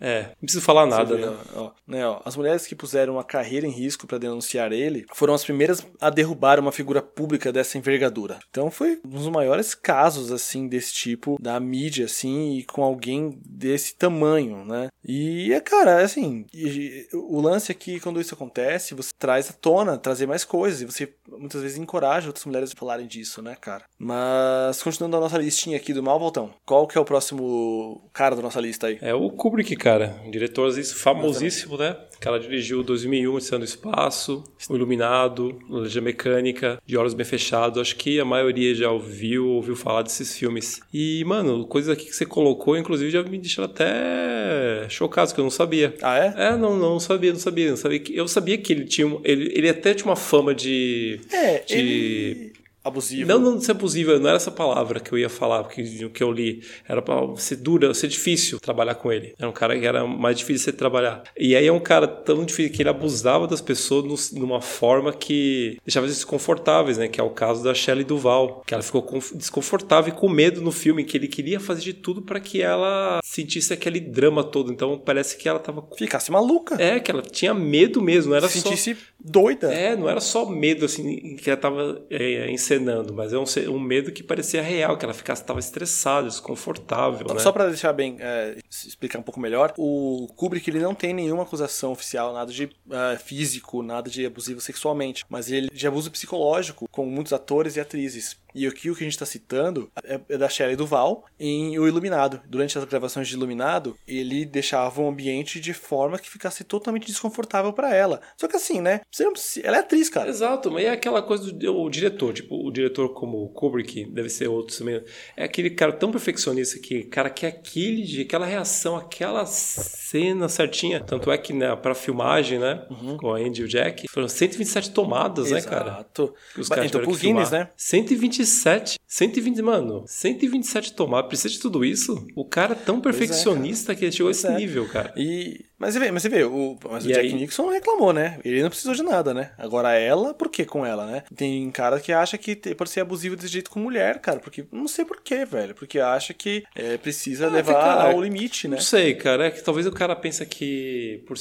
É, não preciso falar nada, vê, né? ó, né, ó, as mulheres que puseram a carreira em risco para denunciar ele foram as primeiras a derrubar uma figura pública dessa envergadura. Então foi um dos maiores casos assim desse tipo da mídia assim e com alguém desse tamanho, né? E é cara, assim, e- o lance aqui quando isso acontece, você traz à tona, trazer mais coisas e você muitas vezes encoraja outras mulheres a falarem disso, né, cara? Mas continuando a nossa listinha aqui do mal, Voltão. Qual que é o próximo cara da nossa lista aí? É o Kubrick, cara. Um diretor famosíssimo, né? O cara dirigiu 2001, Odisseia no Espaço, O Iluminado, Legia Mecânica, De Olhos Bem Fechados. Acho que a maioria já ouviu, ouviu falar desses filmes. E, mano, coisas aqui que você colocou, inclusive, já me deixaram até chocado, que eu não sabia. Ah, é? É, não, não sabia, não sabia, não sabia. que- Eu sabia que ele tinha, ele, ele até tinha uma fama de... É, de- ele... abusivo. Não, não ser abusivo, não era essa palavra que eu ia falar, o que eu li era pra ser dura, ser difícil trabalhar com ele. Era um cara que era mais difícil de trabalhar. E aí é um cara tão difícil que ele abusava das pessoas no- numa forma que deixava eles desconfortáveis, né? Que é o caso da Shelley Duval, que ela ficou conf- desconfortável e com medo no filme, que ele queria fazer de tudo para que ela sentisse aquele drama todo. Então parece que ela tava. Ficasse maluca. É, que ela tinha medo mesmo, não era se só. sentisse doida. É, não era só medo assim que ela tava é, encenando, mas é um, um medo que parecia real, que ela ficasse tava estressada, desconfortável, né? Só pra deixar bem, é, explicar um pouco melhor, o Kubrick ele não tem nenhuma acusação oficial, nada de é, físico, nada de abusivo sexualmente, mas ele de abuso psicológico com muitos atores e atrizes. E aqui o que a gente está citando é, é da Shelley Duval em O Iluminado. Durante as gravações de Iluminado, ele deixava o ambiente de forma que ficasse totalmente desconfortável pra ela. Só que assim, né? Ela é atriz, cara. Exato, mas é aquela coisa do o diretor, tipo, o diretor como o Kubrick, deve ser outros também, é aquele cara tão perfeccionista que, cara, que aquele, aquela reação, aquela cena certinha, tanto é que né, pra filmagem, né, com a Andy e o Jack, foram 127 tomadas, né, cara? Exato. que os caras Então, pro que Guinness, filmar. né? 127, 120, mano, 127 tomadas, precisa de tudo isso? O cara é tão perfeccionista que ele chegou a esse Pois é. nível, cara. E, mas você vê, mas você vê o, mas o Jack aí? Nixon reclamou, né? Ele não precisou de nada, né? Agora ela, por que com ela, né? Tem cara que acha que pode ser abusivo desse jeito com mulher, cara. Porque não sei por quê, velho. Porque acha que é, precisa Ah, levar cara, ao limite, né? Não sei, cara. É que talvez o cara pensa que por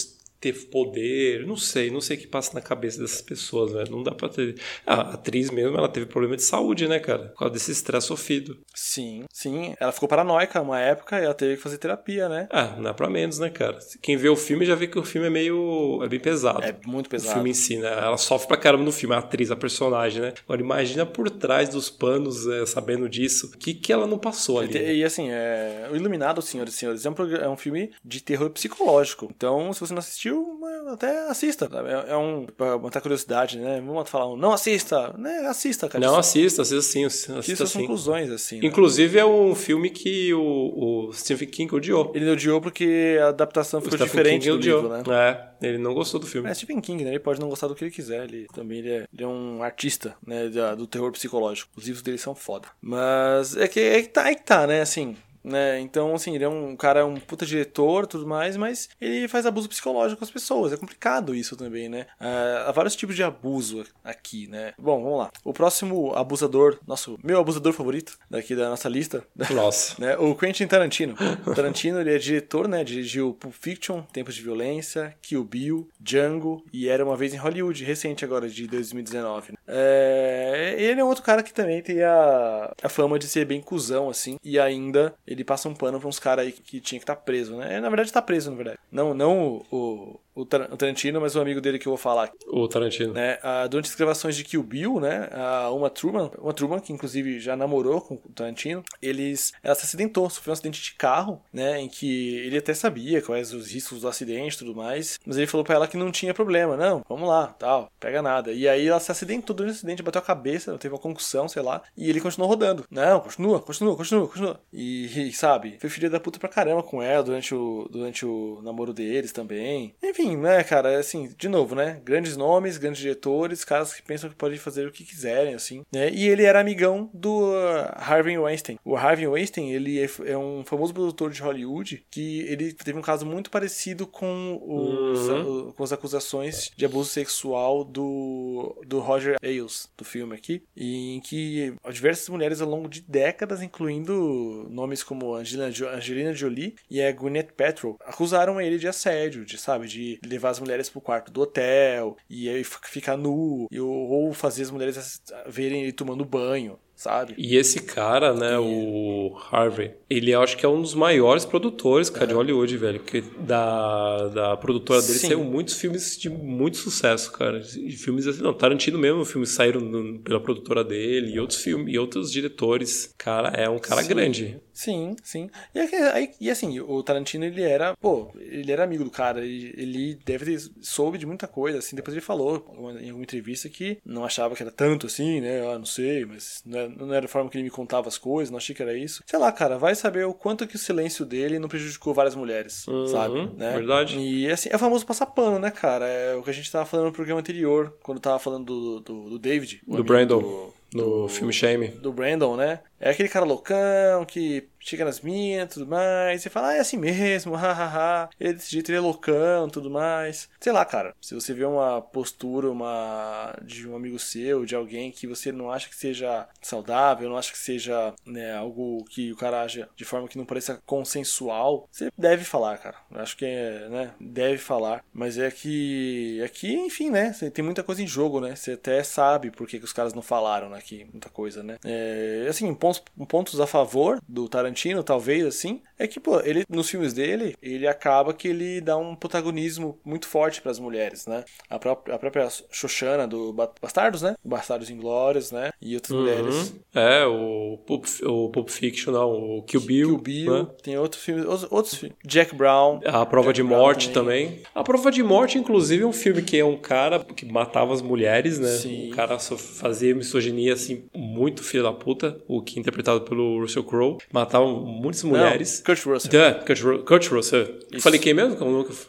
ter poder, não sei, não sei o que passa na cabeça dessas pessoas, né? Não dá pra ter. A atriz mesmo, ela teve problema de saúde, né, cara? Por causa desse estresse sofrido. Sim, sim. Ela ficou paranoica uma época e ela teve que fazer terapia, né? Ah, não é pra menos, né, cara? Quem vê o filme já vê que o filme é meio. é bem pesado. É muito O pesado. filme em si, né? Ela sofre pra caramba no filme, a atriz, a personagem, né? Agora imagina por trás dos panos, é, sabendo disso, o que, que ela não passou ali. né? E, e, assim, é... O Iluminado, Senhoras e Senhores, é um, progr- é um filme de terror psicológico. Então, se você não assistiu, é, até assista. sabe? É, é um. Pra matar curiosidade, né? Vamos falar. Não assista! Né? Assista, cara. Não, assista, assista sim, assista as sim. conclusões, assim. né? Inclusive é um filme que o, o Stephen King odiou. Ele odiou porque a adaptação ficou diferente King do odiou. livro, né? É, ele não gostou do filme. É Stephen King, né? Ele pode não gostar do que ele quiser. Ele também ele é, ele é um artista, né? do terror psicológico. Os livros dele são foda. Mas é que, é que tá, é que tá, né? Assim. Né? Então, assim, ele é um cara, um puta diretor tudo mais, mas ele faz abuso psicológico com as pessoas. É complicado isso também, né? Ah, há vários tipos de abuso aqui, né? Bom, vamos lá. O próximo abusador, nosso meu abusador favorito daqui da nossa lista, <laughs> Nossa. né? O Quentin Tarantino. Tarantino ele é diretor, né? Dirigiu Pulp Fiction, Tempos de Violência, Kill Bill, Django e Era Uma Vez em Hollywood, recente agora, de 2019. né? É... Ele é um outro cara que também tem a, a fama de ser bem cuzão, assim, e ainda ele passa um pano pra uns caras aí que tinha que estar preso, né? Na verdade tá preso, na verdade. Não, não o, o Tar- o Tarantino, mas o amigo dele que eu vou falar O Tarantino. né? Ah, durante as gravações de Kill Bill, né? A Uma Truman, uma Truman que inclusive já namorou com o Tarantino, eles, ela se acidentou, sofreu um acidente de carro, né? Em que ele até sabia quais os riscos do acidente e tudo mais, mas ele falou pra ela que não tinha problema, não, vamos lá, tal, pega nada. E aí ela se acidentou durante o acidente, bateu a cabeça, teve uma concussão, sei lá, e ele continuou rodando. Não, continua, continua, continua, continua. E, e, sabe, foi filha da puta pra caramba com ela durante o, durante o namoro deles também. Enfim, enfim, né, cara, assim, de novo, né? Grandes nomes, grandes diretores, caras que pensam que podem fazer o que quiserem, assim, né? E ele era amigão do uh, Harvey Weinstein. O Harvey Weinstein, ele é, é, um famoso produtor de Hollywood que ele teve um caso muito parecido com, os, uhum. com as acusações de abuso sexual do, do Roger Ailes, do filme aqui, em que diversas mulheres ao longo de décadas, incluindo nomes como Angelina, Angelina Jolie e a Gwyneth Paltrow, acusaram ele de assédio, de, sabe, de levar as mulheres pro quarto do hotel e aí ficar nu, ou fazer as mulheres verem ele tomando banho sabe? E esse cara, né, e... o Harvey, ele acho que é um dos maiores produtores, cara, é. de Hollywood, velho. Que da, da produtora dele Sim. saiu muitos filmes de muito sucesso, cara. E filmes assim, não, Tarantino mesmo, filmes saíram no, pela produtora dele e outros filmes, e outros diretores. Cara, é um cara Sim. grande. Sim, sim. E, aí, e, assim, o Tarantino, ele era, pô, ele era amigo do cara, ele, ele deve ter soube de muita coisa, assim, depois ele falou em alguma entrevista que não achava que era tanto assim, né, ah, não sei, mas não era, não era a forma que ele me contava as coisas, não achei que era isso. Sei lá, cara, vai saber o quanto que o silêncio dele não prejudicou várias mulheres, uhum, sabe? Né? Verdade. E, assim, é o famoso passar pano, né, cara? É o que a gente tava falando no programa anterior, quando tava falando do, do, do David. Do Brandon. Do, no do, filme Shame. Do Brandon, né? É aquele cara loucão que chega nas minas tudo mais. E fala, ah, é assim mesmo, <laughs> hahaha. Ele desse jeito ele é loucão tudo mais. Sei lá, cara. Se você vê uma postura uma de um amigo seu, de alguém que você não acha que seja saudável, não acha que seja né, algo que o cara age de forma que não pareça consensual, você deve falar, cara. Eu acho que é, né? Deve falar. Mas é que. Aqui, é enfim, né? Tem muita coisa em jogo, né? Você até sabe por que, que os caras não falaram aqui. Muita coisa, né? É, assim, pontos, pontos a favor do Tarantino, talvez, assim, é que, pô, ele, nos filmes dele, ele acaba que ele dá um protagonismo muito forte para as mulheres, né? A própria, a própria Xoxana do Bastardos, né? Bastardos Inglórios, né? E outras uhum. mulheres. É, o Pulp, o Pulp Fiction, não, o Kill Bill. Kill Bill, né? tem outros filmes, outros filmes. Jack Brown. A Prova Jack de Morte também. também. A Prova de Morte, inclusive, é um filme que é um cara que matava as mulheres, né? Sim. Um cara fazia misoginia, assim, muito filho da puta, o que é interpretado pelo Russell Crowe. Matava muitas mulheres. Não, Kurt Russell. Yeah, Kurt, Kurt Russell. Isso. Falei quem mesmo?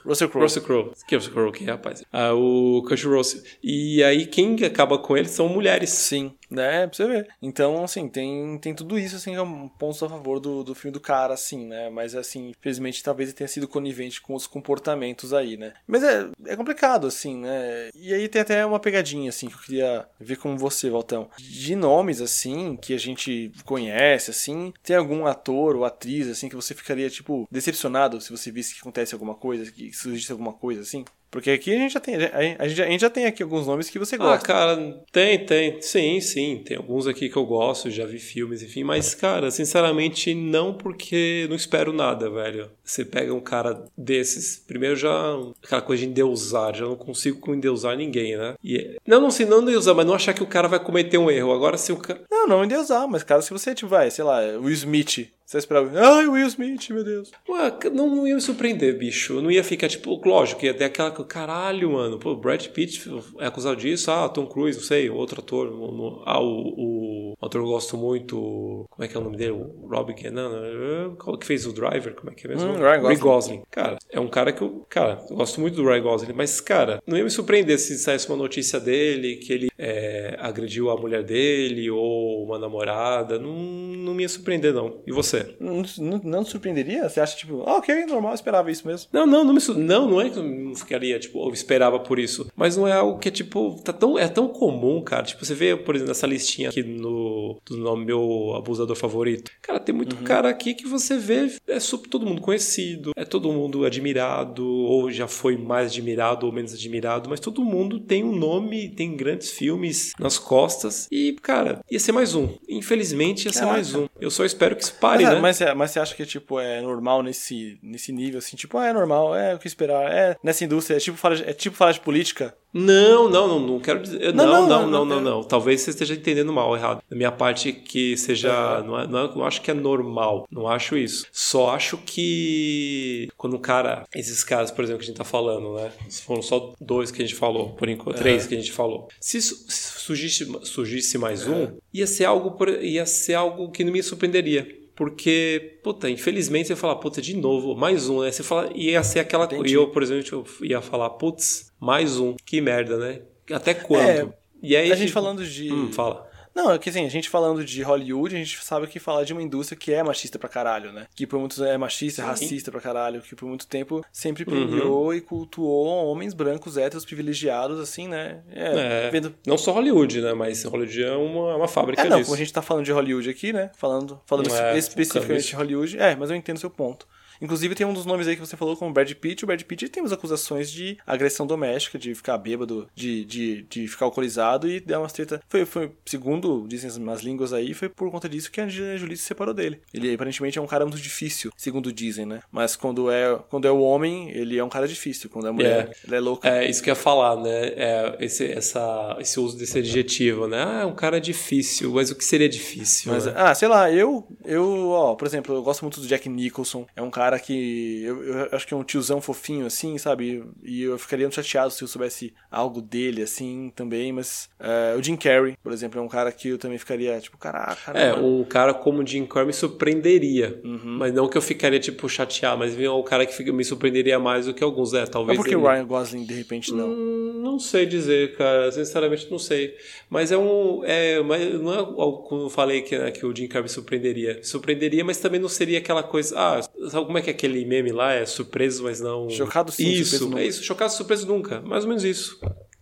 Russell Crowe. Russell Crowe. Que é Russell Crowe, que rapaz. Ah, o Kurt Russell. E aí quem acaba com ele são mulheres. Sim. Né pra você ver. Então, assim, tem, tem tudo isso, assim, é um ponto a favor do, do filme do cara, assim, né? Mas, assim, infelizmente, talvez ele tenha sido conivente com os comportamentos aí, né? Mas é, é complicado, assim, né? E aí tem até uma pegadinha, assim, que eu queria ver com você, Valtão. De nomes, assim, que a gente conhece, assim, tem algum ator ou atriz, assim, que você ficaria, tipo, decepcionado se você visse que acontece alguma coisa, que surgisse alguma coisa, assim? Porque aqui a gente já tem. A gente, a gente já tem aqui alguns nomes que você ah, gosta. Ah, cara, tem, tem. Sim, sim. Tem alguns aqui que eu gosto, já vi filmes, enfim. Mas, cara, sinceramente, não porque não espero nada, velho. Você pega um cara desses, primeiro já. Aquela coisa de endeusar, já não consigo endeusar ninguém, né? E, não, não sei, não endeusar, mas não achar que o cara vai cometer um erro. Agora, se o cara. Não, não endeusar, mas, cara, se você, tipo, vai, sei lá, Will Smith você esperava, ai, Will Smith, meu Deus. Ué, não, não ia me surpreender, bicho. Eu não ia ficar, tipo, lógico, ia ter aquela, caralho, mano, pô, Brad Pitt é acusado disso, ah, Tom Cruise, não sei, outro ator, no, ah, o, o ator que eu gosto muito, como é que é o nome dele? O Rob Kenan, qual que fez o Driver, como é que é mesmo? Hum, Ryan Gosling. Gosling. Cara, é um cara que eu, cara, eu gosto muito do Ryan Gosling, mas, cara, não ia me surpreender se saísse uma notícia dele, que ele é, agrediu a mulher dele, ou uma namorada, não, não me ia surpreender, não. E você? Você? Não, não, não te surpreenderia? Você acha, tipo, ah, ok, normal, esperava isso mesmo? Não, não, não, me, não, não é que eu não ficaria, tipo, eu esperava por isso. Mas não é algo que é, tipo, tá tão, é tão comum, cara. Tipo, você vê, por exemplo, nessa listinha aqui no, do nome meu abusador favorito. Cara, tem muito uhum. cara aqui que você vê, é super todo mundo conhecido, é todo mundo admirado, ou já foi mais admirado ou menos admirado, mas todo mundo tem um nome, tem grandes filmes nas costas. E, cara, ia ser mais um. Infelizmente, ia ser mais um. Eu só espero que isso pare, mas, né? Mas, mas você acha que tipo, é normal nesse, nesse nível, assim? Tipo, ah, é normal, é o que esperar. É nessa indústria, é tipo falar de, é tipo falar de política? Não, não, não, não quero dizer. Não, não, não, não, não, não. Talvez você esteja entendendo mal, errado. Da minha parte, que seja. Não, é, não, é, não acho que é normal. Não acho isso. Só acho que. Quando um cara. Esses caras, por exemplo, que a gente tá falando, né? Foram só dois que a gente falou, por enquanto. Três que a gente falou. Se, surgisse, surgisse mais um, ia ser algo, ia ser algo que não me surpreenderia porque, puta, infelizmente você fala, puta, de novo, mais um, né? Você fala, ia ser aquela coisa. E eu, por exemplo, eu ia falar, putz, mais um, que merda, né? Até quando? É, e aí, a gente falando de. Hum, fala. Não, é que assim, a gente falando de Hollywood, a gente sabe que fala de uma indústria que é machista pra caralho, né? Que por muitos é machista, Sim. racista pra caralho, que por muito tempo sempre uhum. premiou uhum. e cultuou homens brancos, héteros, privilegiados, assim, né? É, é vendo... Não só Hollywood, né? Mas Hollywood é uma, é uma fábrica é, não, disso. Como a gente tá falando de Hollywood aqui, né? Falando, falando é, especificamente de Hollywood. É, mas eu entendo o seu ponto. Inclusive tem um dos nomes aí que você falou como Brad Pitt. O Brad Pitt tem umas acusações de agressão doméstica, de ficar bêbado, de, de, de ficar alcoolizado e dar umas treta. Foi, foi, segundo dizem as línguas aí, foi por conta disso que a Angelina Jolie se separou dele. Ele aparentemente é um cara muito difícil, segundo dizem, né? Mas quando é, quando é o homem, ele é um cara difícil. Quando é a mulher, é. ele é louco. É, isso que eu ia falar, né? É, esse, essa, esse uso desse adjetivo, né? Ah, é um cara difícil. Mas o que seria difícil? Mas, né? Ah, sei lá, eu, eu, ó, por exemplo, eu gosto muito do Jack Nicholson. É um cara cara que eu, eu, acho que é um tiozão fofinho, assim, sabe? E eu ficaria chateado se eu soubesse algo dele, assim, também. Mas uh, o Jim Carrey, por exemplo, é um cara que eu também ficaria, tipo, caraca. É, um cara como o Jim Carrey me surpreenderia. Uhum. Mas não que eu ficaria, tipo, chateado, mas é um cara que me surpreenderia mais do que alguns, é, talvez. É porque ele... o Ryan Gosling, de repente, não? Hum, não sei dizer, cara. Sinceramente, não sei. Mas é um. É, mas não é como eu falei que, né, que o Jim Carrey me surpreenderia. Surpreenderia, mas também não seria aquela coisa. Ah, sabe como é que é aquele meme lá? É surpreso, mas não. Chocado sim, Isso, é isso. Chocado, surpreso nunca. Mais ou menos isso.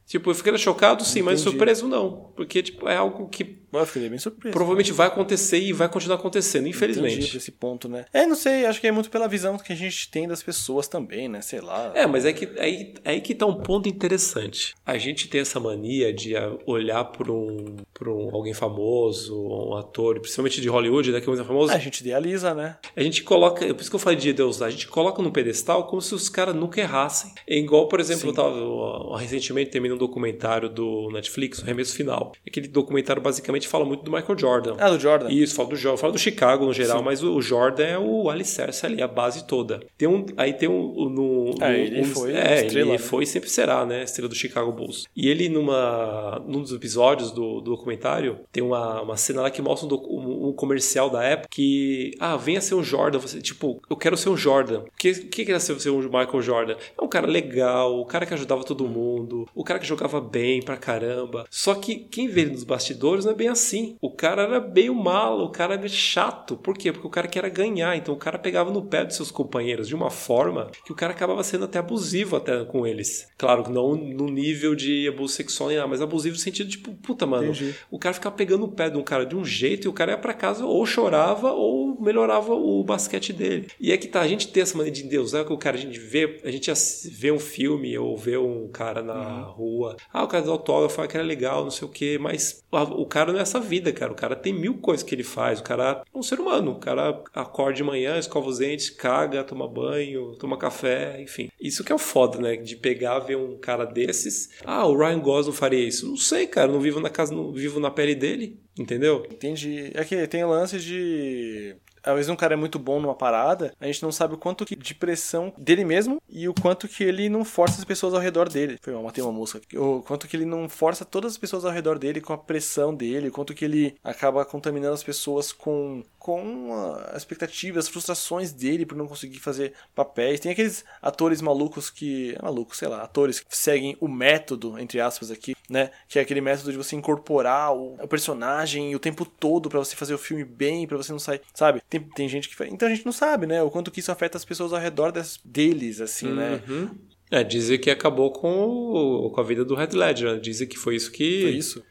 Tipo, eu fiquei chocado sim, Entendi. mas surpreso não. Porque, tipo, é algo que eu fiquei bem surpreso. Provavelmente vai acontecer e vai continuar acontecendo, infelizmente. Entendi esse ponto, né? É, não sei, acho que é muito pela visão que a gente tem das pessoas também, né? Sei lá. É, mas é que aí, aí que tá um ponto interessante. A gente tem essa mania de olhar por um, por um alguém famoso, um ator, principalmente de Hollywood, né? Que é muito famoso. A gente idealiza, né? A gente coloca, por isso que eu falei de Deus a gente coloca no pedestal como se os caras nunca errassem. É igual, por exemplo, Sim. eu tava recentemente terminei um documentário do Netflix, o Remesso Final. Aquele documentário basicamente fala muito do Michael Jordan. Ah, do Jordan. Isso, fala do Jordan, fala do Chicago no geral, Sim. mas o, Jordan é o alicerce ali, a base toda. Tem um, aí tem um, no, é, ele um, foi é, estrela, ele né? foi e sempre será, né, estrela do Chicago Bulls. E ele numa num dos episódios do, do documentário tem uma, uma cena lá que mostra um, um, um, comercial da época que ah, venha ser um Jordan, você tipo, eu quero ser um Jordan. O que que era ser, ser um Michael Jordan? É um cara legal, o cara que ajudava todo mundo, o cara que jogava bem pra caramba. Só que quem vê nos bastidores não é bem assim. O cara era meio malo, o cara era chato. Por quê? Porque o cara queria ganhar. Então o cara pegava no pé dos seus companheiros de uma forma que o cara acabava sendo até abusivo até com eles. Claro, não no nível de abuso sexual nem nada, mas abusivo no sentido tipo, puta, mano, Entendi. o cara ficava pegando o pé de um cara de um jeito e o cara ia pra casa ou chorava ou melhorava o basquete dele. E é que tá, a gente tem essa maneira de Deus, é que o cara, a gente vê, a gente vê um filme ou vê um cara na uhum. rua, ah, o cara do autógrafo, ah, que era legal, não sei o que, mas o cara é essa vida cara. O cara tem mil coisas que ele faz. O cara é um ser humano. O cara acorda de manhã, escova os dentes, caga, toma banho, toma café, enfim. Isso que é o foda, né? De pegar, ver um cara desses. Ah, o Ryan Gosling faria isso. Não sei, cara. Não vivo na casa, não vivo na pele dele. Entendeu? Entendi. É que tem lance de às vezes um cara é muito bom numa parada, a gente não sabe o quanto que de pressão dele mesmo e o quanto que ele não força as pessoas ao redor dele. Foi, eu matei uma mosca. O quanto que ele não força todas as pessoas ao redor dele com a pressão dele, o quanto que ele acaba contaminando as pessoas com com as expectativas, as frustrações dele por não conseguir fazer papéis. Tem aqueles atores malucos que. Malucos, sei lá, atores que seguem o método, entre aspas, aqui, né? Que é aquele método de você incorporar o, o personagem o tempo todo para você fazer o filme bem, para você não sair. Sabe? Tem, tem gente que. Então a gente não sabe, né? O quanto que isso afeta as pessoas ao redor des, deles, assim, né? uhum. né? É, dizem que acabou com, com a vida do Red Ledger. Né? Dizem que foi isso que. Foi isso?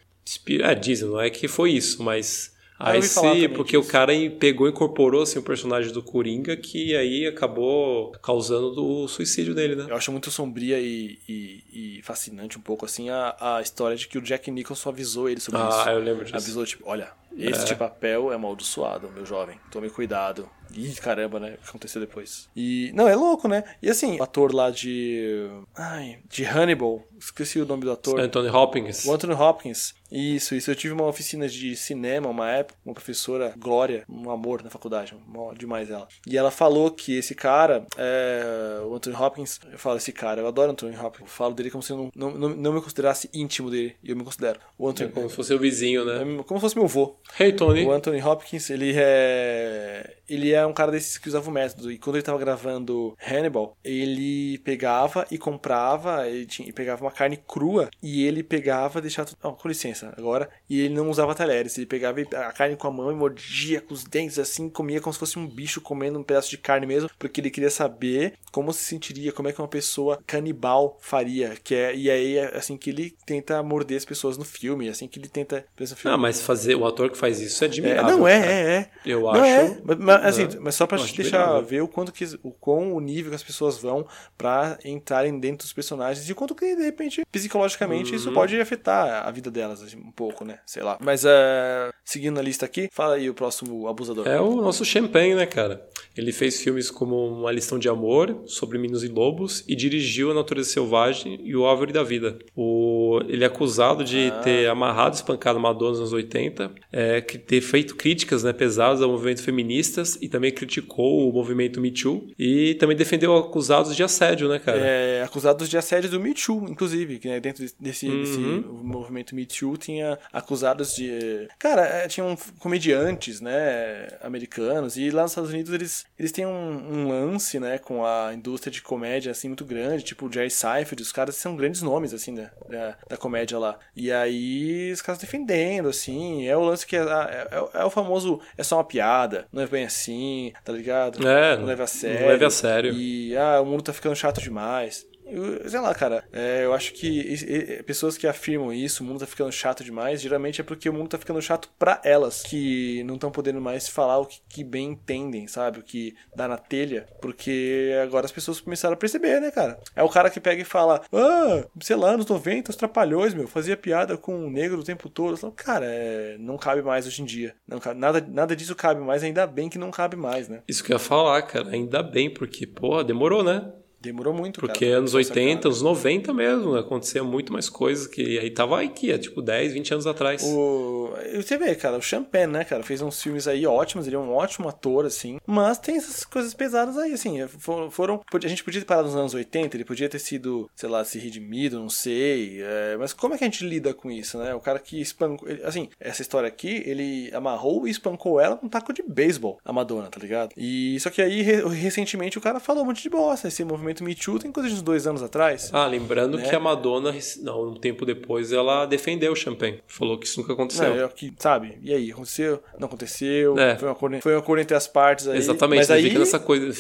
É, dizem, não é que foi isso, mas Aí sim, porque disso. o cara pegou e incorporou assim, o personagem do Coringa que aí acabou causando o suicídio dele, né? Eu acho muito sombria e, e, e, fascinante um pouco assim a, a história de que o Jack Nicholson avisou ele sobre ah, isso. Ah, eu lembro disso. Avisou, tipo, olha, este é. papel é amaldiçoado, meu jovem. Tome cuidado. Ih, caramba, né? O que aconteceu depois. E. Não, é louco, né? E assim, o ator lá de. Ai, de Hannibal. Esqueci o nome do ator. Anthony Hopkins. O Anthony Hopkins. Isso, isso. Eu tive uma oficina de cinema uma época, uma professora, Glória, um amor na faculdade, demais ela. E ela falou que esse cara, é, o Anthony Hopkins, eu falo esse cara, eu adoro o Anthony Hopkins, eu falo dele como se eu não, não, não me considerasse íntimo dele, e eu me considero. O Anthony, é como se fosse o vizinho, né? É, como se fosse meu avô. Hey, Tony. O Anthony Hopkins, ele é ele é um cara desses que usava o método. E quando ele tava gravando Hannibal, ele pegava e comprava, ele tinha, ele pegava uma carne crua e ele pegava, deixava. Oh, com licença, agora. E ele não usava talheres. Ele pegava a carne com a mão e mordia com os dentes assim, comia como se fosse um bicho comendo um pedaço de carne mesmo, porque ele queria saber como se sentiria, como é que uma pessoa canibal faria. Que é, e aí é assim que ele tenta morder as pessoas no filme, assim que ele tenta. Ah, mas fazer o ator que faz isso é admirável. É, não, é, é, é. Eu não acho. É, mas, assim, mas só pra te deixar ver o quanto que o quão o nível que as pessoas vão para entrarem dentro dos personagens e o quanto que de repente psicologicamente uhum. isso pode afetar a vida delas assim, um pouco, né? Sei lá. Mas uh, seguindo a lista aqui, fala aí o próximo abusador. É o nosso Champagne, né, cara? Ele fez filmes como Uma Lição de Amor, Sobre Minos e Lobos e dirigiu A Natureza Selvagem e O Árvore da Vida. O... Ele é acusado de ah. ter amarrado e espancado Madonna nos anos 80, é, que ter feito críticas né, pesadas ao movimento feministas e também criticou o movimento Me Too e também defendeu acusados de assédio, né, cara? É, acusados de assédio do Me Too, inclusive, que né, dentro desse, uhum. desse movimento Me Too tinha acusados de... Cara, é, tinham comediantes, né, americanos e lá nos Estados Unidos eles, eles têm um, um lance, né, com a indústria de comédia, assim, muito grande, tipo o Jerry Seinfeld, os caras são grandes nomes, assim, da, da, da comédia lá. E aí os caras defendendo, assim, é o lance que é, é, é, é o famoso, é só uma piada, não é bem assim, tá ligado? É, não leva a sério. Não leva a sério. E, ah, o mundo tá ficando chato demais. Sei lá, cara, é, eu acho que pessoas que afirmam isso, o mundo tá ficando chato demais, geralmente é porque o mundo tá ficando chato para elas, que não estão podendo mais falar o que, que, bem entendem, sabe? O que dá na telha, porque agora as pessoas começaram a perceber, né, cara? É o cara que pega e fala, ah, sei lá, nos 90, os trapalhões, meu, fazia piada com o negro o tempo todo. Falo, cara, é, não cabe mais hoje em dia. Não, nada, nada disso cabe mais, ainda bem que não cabe mais, né? Isso que eu ia falar, cara, ainda bem, porque, porra, demorou, né? Demorou muito, Porque cara, anos 80, anos 90 mesmo, né? acontecia muito mais coisas que aí tava a IKEA, tipo 10, 20 anos atrás. O... Você vê, cara, o Champagne, né, cara, fez uns filmes aí ótimos, ele é um ótimo ator, assim, mas tem essas coisas pesadas aí, assim, foram... A gente podia ter parado nos anos 80, ele podia ter sido, sei lá, se redimido, não sei, é... mas como é que a gente lida com isso, né? O cara que espancou... Assim, essa história aqui, ele amarrou e espancou ela com um taco de beisebol, a Madonna, tá ligado? E só que aí, recentemente, o cara falou um monte de bosta, esse movimento movimento Me Too tem coisa de uns dois anos atrás. Ah, lembrando né? que a Madonna, não, um tempo depois, ela defendeu o champanhe. Falou que isso nunca aconteceu. É, que, sabe? E aí, aconteceu? Não aconteceu? É. Foi, um acordo, foi um acordo entre as partes aí. Exatamente, mas aí... fica nessa coisa.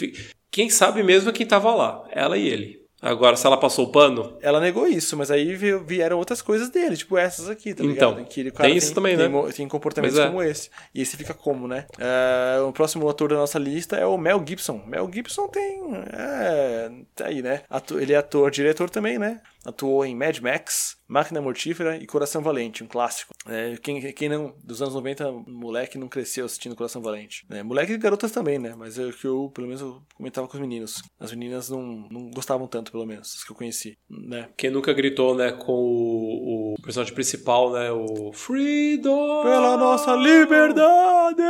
Quem sabe mesmo é quem tava lá, ela e ele. Agora, se ela passou o pano. Ela negou isso, mas aí vieram outras coisas dele, tipo essas aqui, tá ligado? Então, que ele, tem isso tem, também, tem, né? Tem comportamentos é. como esse. E esse fica como, né? Uh, o próximo ator da nossa lista é o Mel Gibson. Mel Gibson tem. É, tá aí, né? Ele é ator, diretor também, né? Atuou em Mad Max, Máquina Mortífera e Coração Valente, um clássico. É, quem, quem não, dos anos 90, moleque não cresceu assistindo Coração Valente. É, moleque e garotas também, né? Mas é o que eu, pelo menos, eu comentava com os meninos. As meninas não, não gostavam tanto, pelo menos, as que eu conheci, né? Quem nunca gritou, né, com o, o personagem principal, né, o Freedom! Pela nossa liberdade!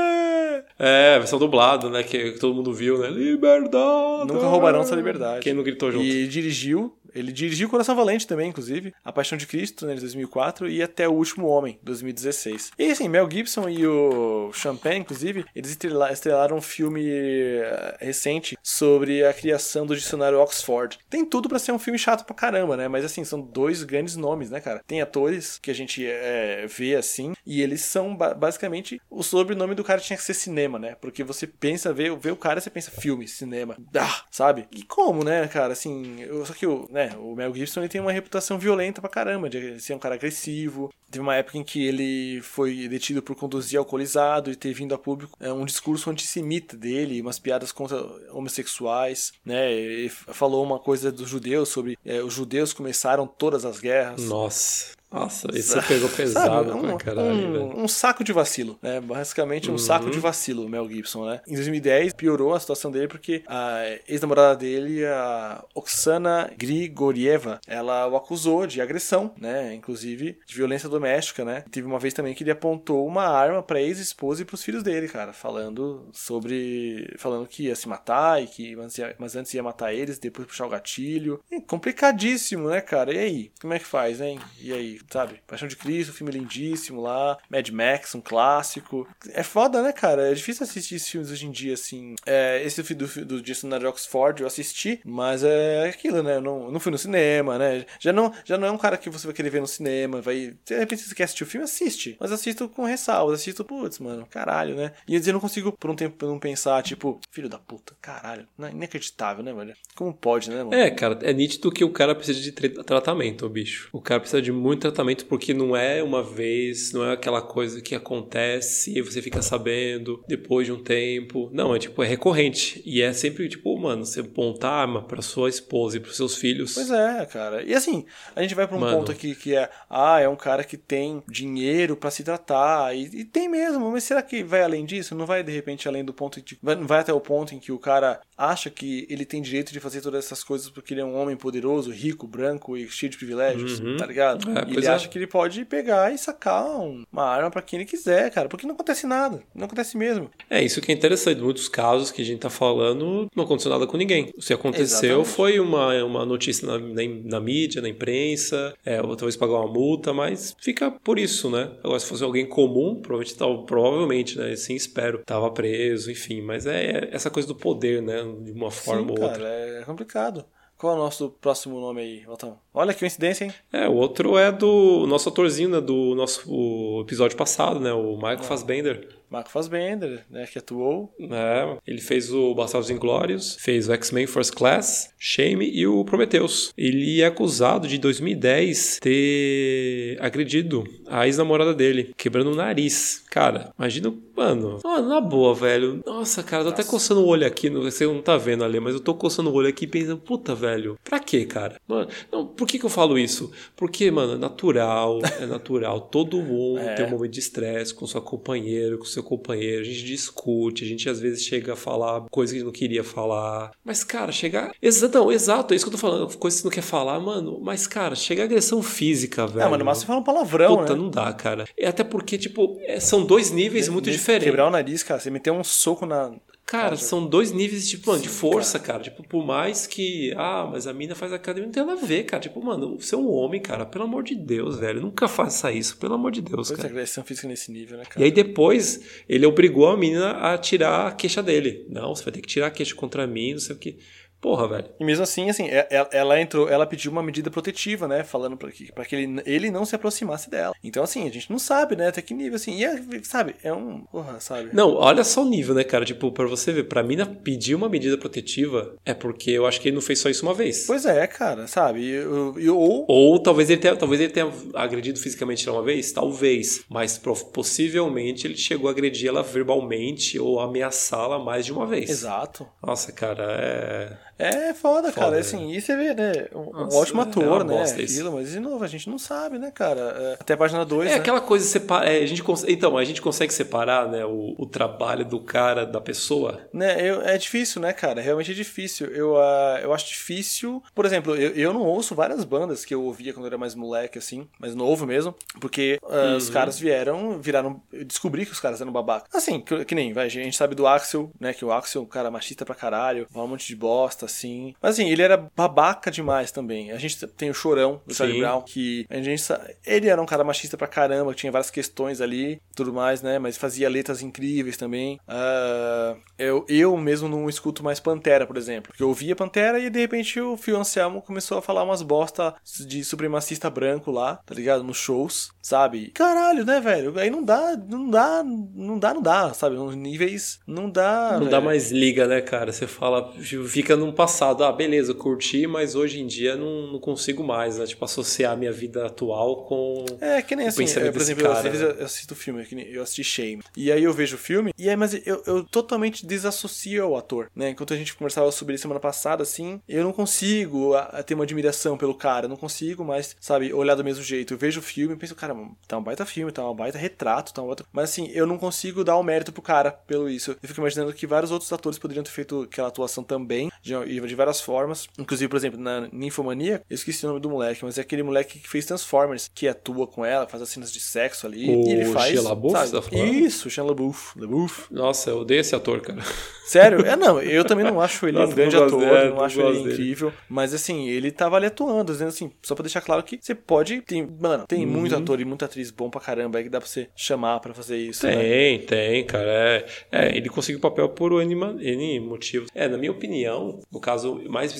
É, versão dublado, né, que todo mundo viu, né? Liberdade! Nunca roubarão essa liberdade. Quem não gritou junto? E dirigiu ele dirigiu Coração Valente também, inclusive, A Paixão de Cristo, né, de 2004, e Até o Último Homem, 2016. E assim, Mel Gibson e o Champagne, inclusive, eles estrelaram um filme eh, recente sobre a criação do dicionário Oxford. Tem tudo para ser um filme chato pra caramba, né? Mas assim, são dois grandes nomes, né, cara? Tem atores que a gente é, vê assim, e eles são basicamente o sobrenome do cara tinha que ser cinema, né? Porque você pensa, vê, vê o cara, você pensa filme, cinema, ah, sabe? E como, né, cara? Assim, eu, só que o, né, né, o Mel Gibson ele tem uma reputação violenta pra caramba, de ser um cara agressivo. Teve uma época em que ele foi detido por conduzir alcoolizado e ter vindo a público é, um discurso antissemita dele, umas piadas contra homossexuais, né? Ele falou uma coisa dos judeus sobre é, os judeus começaram todas as guerras. Nossa. Nossa, isso pegou pesado Sabe, um, caralho, um, um, saco de vacilo, né? Basicamente um uhum. saco de vacilo, Mel Gibson, né? Em 2010 piorou a situação dele porque a ex-namorada dele, a Oksana Grigorieva, ela o acusou de agressão, né? Inclusive de violência doméstica, né? Teve uma vez também que ele apontou uma arma pra ex-esposa e pros filhos dele, cara, falando sobre. falando que ia se matar e que mas, ia, mas antes ia matar eles, depois puxar o gatilho. É complicadíssimo, né, cara? E aí? Como é que faz, hein? E aí? Sabe? Paixão de Cristo, filme lindíssimo lá, Mad Max, um clássico. É foda, né, cara? É difícil assistir esses filmes hoje em dia, assim. É, esse do, do, de Oxford eu assisti, mas é aquilo, né? Eu não, não fui no cinema, né? Já não, já não é um cara que você vai querer ver no cinema, vai... De repente você quer assistir o filme, assiste. Mas assisto com ressalvas, assisto, putz, mano, caralho, né? E eu não consigo por um tempo não pensar, tipo, filho da puta, caralho. É inacreditável, né, velho? Como pode, né, mano? É, cara, é nítido que o cara precisa de tratamento, o bicho. O cara precisa de muito tratamento porque não é uma vez, não é aquela coisa que acontece e você fica sabendo depois de um tempo. Não, é tipo, é recorrente. E é sempre, tipo, mano, você apontar arma pra sua esposa e pros seus filhos. Pois é, cara. E assim, a gente vai pra um mano. ponto aqui que é, ah, é um cara que tem dinheiro para se tratar. E, e, tem mesmo, mas será que vai além disso? Não vai de repente além do ponto de. Vai, vai até o ponto em que o cara acha que ele tem direito de fazer todas essas coisas porque ele é um homem poderoso, rico, branco e cheio de privilégios, uhum. tá ligado? É, ele é. acha que ele pode pegar e sacar uma arma para quem ele quiser, cara, porque não acontece nada, não acontece mesmo. É, isso que é interessante, muitos casos que a gente tá falando, não aconteceu nada com ninguém. Que aconteceu Exatamente. foi uma, uma notícia na, na, na mídia, na imprensa, é, ou talvez pagar uma multa, mas fica por isso, né? Agora, se fosse alguém comum, provavelmente, provavelmente né, assim espero, tava preso, enfim, mas é essa coisa do poder, né? de uma forma Sim, ou outra. Cara, é complicado. Qual é o nosso próximo nome aí, Otão? Olha que coincidência, hein? É, o outro é do nosso atorzinho né, do nosso episódio passado, né? O Michael é. Fassbender. Michael Fassbender, né, que atuou. É, ele fez o Bastardos Inglórios, fez o X-Men First Class, Shame e o Prometheus. Ele é acusado de, em 2010, ter agredido a ex-namorada dele, quebrando o nariz. Cara, imagina, mano, na boa, velho. Nossa, cara, tô Nossa. até coçando o olho aqui, você não tá vendo ali, mas eu tô coçando o olho aqui pensando, puta, velho, pra quê, cara? Mano, não, por que que eu falo isso? Porque, mano, é natural, <laughs> é natural. Todo mundo é. tem um momento de estresse com sua companheira, com seu companheiro, a gente discute, a gente às vezes chega a falar coisas que não queria falar. Mas, cara, chegar. Exato, é isso que eu tô falando. Coisas que você não quer falar, mano. Mas, cara, chega a agressão física, velho. É, mano, mas você fala um palavrão. Puta, né? não dá, cara. É até porque, tipo, é, são dois níveis muito diferentes. Quebrar o nariz, cara. Você meter um soco na, Cara, são dois níveis tipo, mano, de força, cara. cara. Tipo, por mais que. Ah, mas a mina faz academia, não tem nada a ver, cara. Tipo, mano, você é um homem, cara. Pelo amor de Deus, velho. Nunca faça isso, pelo amor de Deus, pois cara. É, agressão física nesse nível, né, cara? E aí depois ele obrigou a menina a tirar a queixa dele. Não, você vai ter que tirar a queixa contra mim, não sei o que. Porra, velho. E mesmo assim, assim, é, é, ela entrou, ela pediu uma medida protetiva, né? Falando pra que, pra que ele, ele não se aproximasse dela. Então, assim, a gente não sabe, né? Até que nível, assim. E, é, sabe, é um. Porra, sabe? Não, olha só o nível, né, cara? Tipo, pra você ver, pra mina pedir uma medida protetiva é porque eu acho que ele não fez só isso uma vez. Pois é, cara, sabe? Ou... ou talvez ele tenha, talvez ele tenha agredido fisicamente ela uma vez, talvez. Mas possivelmente ele chegou a agredir ela verbalmente ou ameaçá-la mais de uma vez. Exato. Nossa, cara, é. É foda, foda cara. É. Assim, e você vê, né? Um, Nossa, um ótimo é ator, é né? Aquilo, mas de novo, a gente não sabe, né, cara? É, até a página 2. É né? aquela coisa separa. É, a gente Então, a gente consegue separar, né, o, o trabalho do cara da pessoa. Né, eu, é difícil, né, cara? Realmente é difícil. Eu, uh, eu acho difícil. Por exemplo, eu, eu não ouço várias bandas que eu ouvia quando eu era mais moleque, assim, mais novo mesmo, porque uh, uhum. os caras vieram, viraram. Eu descobri que os caras eram babaca. Assim, que, que nem, vai, a gente sabe do Axel, né? Que o Axel é um cara machista pra caralho, fala um monte de bosta assim. Mas assim, ele era babaca demais também. A gente tem o Chorão, do Charlie Brown, que a gente ele era um cara machista pra caramba, tinha várias questões ali, tudo mais, né? Mas fazia letras incríveis também. Uh, eu, eu mesmo não escuto mais Pantera, por exemplo. Porque eu ouvia Pantera e de repente o Phil Anselmo começou a falar umas bosta de supremacista branco lá, tá ligado? Nos shows, sabe? Caralho, né, velho? Aí não dá, não dá, não dá, não dá, sabe? Nos níveis não dá. Não velho. dá mais liga, né, cara? Você fala, fica num passado ah, beleza, curti, mas hoje em dia não, não consigo mais, né? Tipo, associar a minha vida atual com. É, que nem assim, é, por exemplo, cara, às vezes né? eu assisto filme, eu assisti Shame. E aí eu vejo o filme, e aí, mas eu, eu totalmente desassocia o ator, né? Enquanto a gente conversava sobre isso semana passada, assim, eu não consigo a, a ter uma admiração pelo cara, eu não consigo mais, sabe, olhar do mesmo jeito. Eu vejo o filme e penso, cara, tá um baita filme, tá um baita retrato, tá um baita... Mas assim, eu não consigo dar o um mérito pro cara pelo isso. Eu fico imaginando que vários outros atores poderiam ter feito aquela atuação também, de, de várias formas. Inclusive, por exemplo, na Ninfomania, eu esqueci o nome do moleque, mas é aquele moleque que fez Transformers, que atua com ela, faz as cenas de sexo ali. O e ele faz. Shia LaBeouf, sabe? tá Isso, Shia LaBeouf. LaBeouf. Nossa, eu odeio esse ator, cara. <laughs> Sério? É, não, eu também não acho ele Nossa, um grande ator, dele, não não acho ele dele. incrível, mas assim, ele tava ali atuando, dizendo assim, só pra deixar claro que você pode, tem, mano, tem Uhum. muito ator e muita atriz bom pra caramba aí que dá pra você chamar pra fazer isso, né? Tem, tem, cara. É, é, ele conseguiu o papel por N, N motivos. É, na minha opinião, no caso, mais,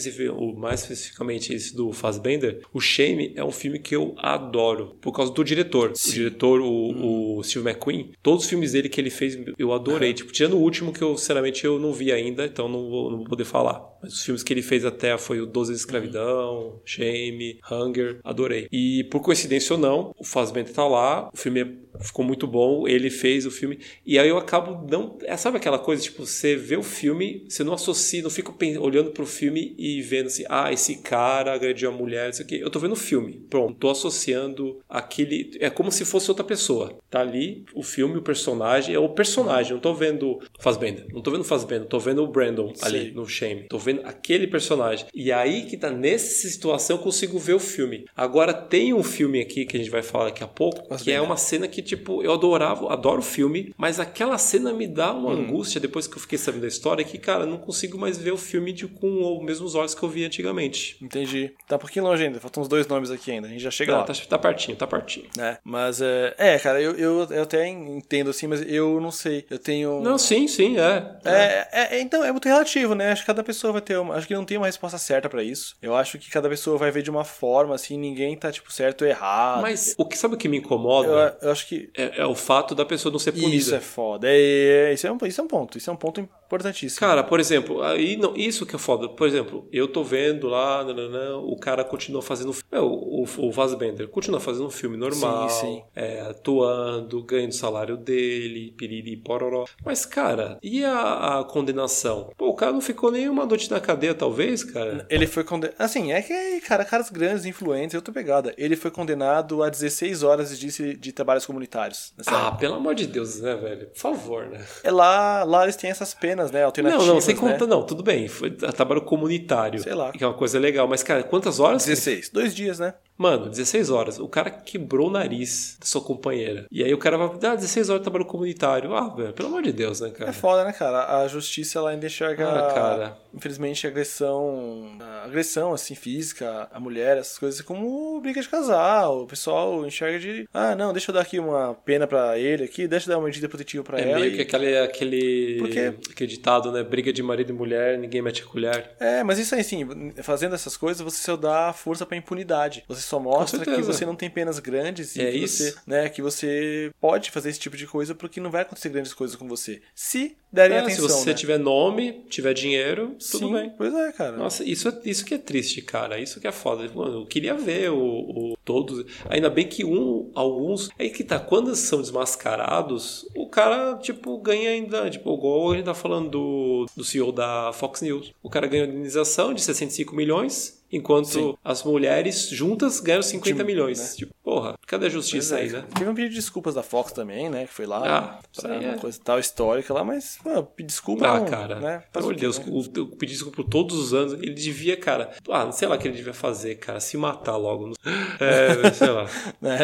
mais especificamente esse do Fassbender, o Shame é um filme que eu adoro, por causa do diretor. O diretor, o, o Steve McQueen, todos os filmes dele que ele fez, eu adorei. Tipo, tirando o último que eu, sinceramente, eu não vi ainda, então não vou, não vou poder falar. Mas os filmes que ele fez até foi o Doze de Escravidão, Shame, Hunger, adorei. E por coincidência ou não, o Fassbender tá lá, o filme é- ficou muito bom, ele fez o filme, e aí eu acabo não. É, sabe aquela coisa, tipo, você vê o filme, você não associa, não fica pen- olhando pro filme e vendo assim, ah, esse cara agrediu a mulher, isso aqui. Eu tô vendo o filme, pronto, tô associando aquele. É como se fosse outra pessoa. Tá ali o filme, o personagem, é o personagem, não tô vendo Fassbender, não tô vendo o Fassbender, tô vendo o Brandon ali Sei. no Shame, tô vendo aquele personagem. E aí que tá nessa situação eu consigo ver o filme. Agora tem um filme aqui que a gente vai falar daqui a pouco, que é Fassbender. uma cena que, tipo, eu adorava, adoro o filme, mas aquela cena me dá uma Hum. angústia depois que eu fiquei sabendo da história que, cara, eu não consigo mais ver o filme de, com os mesmos olhos que eu vi antigamente. Entendi. Tá um pouquinho longe ainda, faltam uns dois nomes aqui ainda, a gente já chega Não, lá. tá, tá pertinho, tá pertinho. né? Mas é, é, cara, eu, eu, eu até entendo assim, mas eu não sei. Eu tenho. Não, sim, sim, é. É, é, é, então, é muito relativo, né? Acho que cada pessoa vai ter uma. Acho que não tem uma resposta certa pra isso. Eu acho que cada pessoa vai ver de uma forma, assim, ninguém tá, tipo, certo ou errado. Mas o que sabe o que me incomoda? eu, eu acho que. É, é o fato da pessoa não ser punida. Isso é foda. É, é, isso, é um, isso é um ponto. Isso é um ponto importantíssimo. Cara, por exemplo, aí não, isso que é foda. Por exemplo, eu tô vendo lá, nananã, o cara continua fazendo. O, o, Fassbender continua fazendo um filme normal, Sim, sim. é, atuando, ganhando o salário dele, piriri, pororó. Mas, cara, e a, a condenação? Pô, o cara não ficou nem uma noite na cadeia, talvez, cara? Ele foi condenado. Assim, é que, cara, caras grandes, influentes, eu tô pegada. Ele foi condenado a 16 horas de, de trabalhos comunitários. Ah, pelo amor de Deus, né, velho? Por favor, né? É lá, lá eles têm essas penas, né? Não, Alternativas. não, sem né? conta, não, tudo bem. Foi trabalho comunitário. Sei lá. Que é uma coisa legal. Mas, cara, quantas horas? 16. Dois dias, né? Mano, 16 horas. O cara quebrou o nariz da sua companheira. E aí o cara vai dar 16 horas de trabalho comunitário. Ah, velho, pelo amor de Deus, né, cara? É foda, né, cara? A justiça ela ainda enxerga, Ah, cara. infelizmente, a agressão, a agressão assim física, a mulher, essas coisas como briga de casal. O pessoal enxerga de, ah, não, deixa eu dar aqui uma pena pra ele aqui, deixa eu dar uma medida protetiva pra É ela. meio e- que aquele, aquele, Por quê? aquele ditado, né? Briga de marido e mulher, ninguém mete a colher. É, mas isso aí sim, fazendo essas coisas, você só dá força pra impunidade. Você só mostra que você não tem penas grandes e É que isso. você, né, que você pode fazer esse tipo de coisa porque não vai acontecer grandes coisas com você. Se derem É, atenção, se você né? tiver nome, tiver dinheiro, tudo Sim, bem. Pois é, cara. Nossa, isso, é, isso que é triste, cara. Isso que é foda. Mano, eu queria ver o, o- todos. Ainda bem que um, alguns. Aí que tá, quando são desmascarados, o cara, tipo, ganha ainda. Tipo, igual a gente tá falando do, do CEO da Fox News. O cara ganha indenização de 65 milhões. Enquanto Sim. as mulheres juntas ganham 50 Tipo, milhões. né? Tipo, porra, cadê a justiça é, aí, né? Teve um pedido de desculpas da Fox também, né? Que foi lá. Ah, pra uma é. coisa tal histórica lá, mas, pedir desculpa. Ah, não, cara, Né? pelo amor de Deus, né? o, o pedi desculpa por todos os anos. Ele devia, cara. Ah, sei lá o que ele devia fazer, cara. Se matar logo. no- <laughs> É, sei lá. <laughs> né?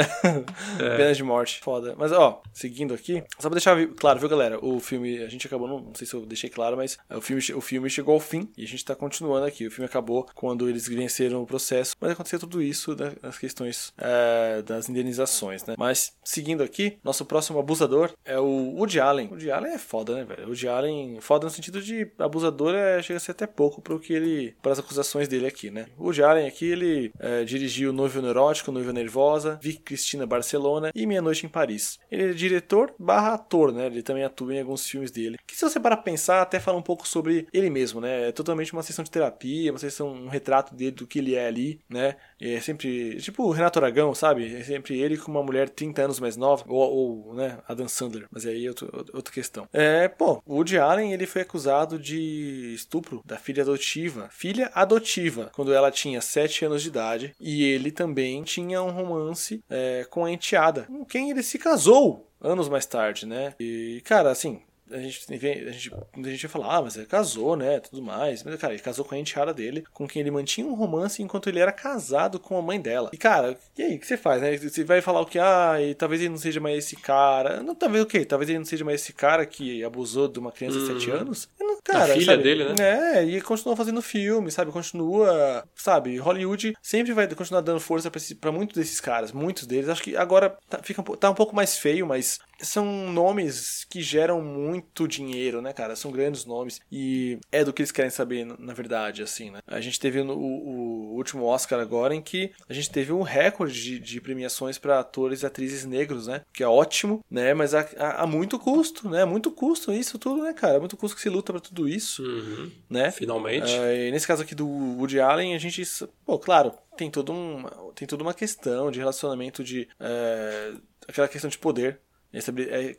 Pena de morte. Foda. Mas, ó, seguindo aqui, só pra deixar claro, viu, galera? O filme, a gente acabou, não, não sei se eu deixei claro, mas o filme, o filme chegou ao fim e a gente tá continuando aqui. O filme acabou quando eles venceram o processo, mas aconteceu tudo isso né, nas questões é, das indenizações, né? Mas, seguindo aqui, nosso próximo abusador é o Woody Allen. O Woody Allen é foda, né, velho? O Woody Allen, foda no sentido de abusador é, chega a ser até pouco pro que ele, para as acusações dele aqui, né? O Woody Allen aqui, ele é, dirigiu Noivo Neurótico, Noiva Nervosa, Vi Cristina Barcelona e Meia Noite em Paris. Ele é diretor barra ator, né? Ele também atua em alguns filmes dele. Que se você parar pra pensar, até fala um pouco sobre ele mesmo, né? É totalmente uma sessão de terapia, uma sessão, um retrato dele do que ele é ali, né? É sempre, tipo o Renato Aragão, sabe? É sempre ele com uma mulher 30 anos mais nova, ou, ou né, a Dan Sandler, mas aí é outro, outra questão. É, pô, o Woody Allen, ele foi acusado de estupro da filha adotiva, filha adotiva, quando ela tinha 7 anos de idade, e ele também tinha um romance é, com a enteada, com quem ele se casou anos mais tarde, né? E, cara, assim, a gente, a gente, a gente ia falar, ah, mas ele casou, né, tudo mais. Mas, cara, ele casou com a enteada dele, com quem ele mantinha um romance enquanto ele era casado com a mãe dela. E, cara, e aí, o que você faz, né? Você vai falar o que, ah, e talvez ele não seja mais esse cara. Não, talvez o quê? Talvez ele não seja mais esse cara que abusou de uma criança de 7 uhum. anos. Não, cara, a filha sabe? dele, né? É, e continua fazendo filme, sabe? Continua, sabe? Hollywood sempre vai continuar dando força para muitos desses caras, muitos deles. Acho que agora tá, fica, tá um pouco mais feio, mas são nomes que geram muito dinheiro, né, cara? São grandes nomes e é do que eles querem saber, na verdade, assim, né? A gente teve o, o último Oscar agora em que a gente teve um recorde de, de premiações para atores e atrizes negros, né? Que é ótimo, né? Mas há, há, há, muito custo, né? Muito custo isso tudo, né, cara? Muito custo que se luta para tudo isso, uhum. né? Finalmente. Uh, nesse caso aqui do Woody Allen, a gente, pô, claro, tem todo um, tem toda uma questão de relacionamento de uh, aquela questão de poder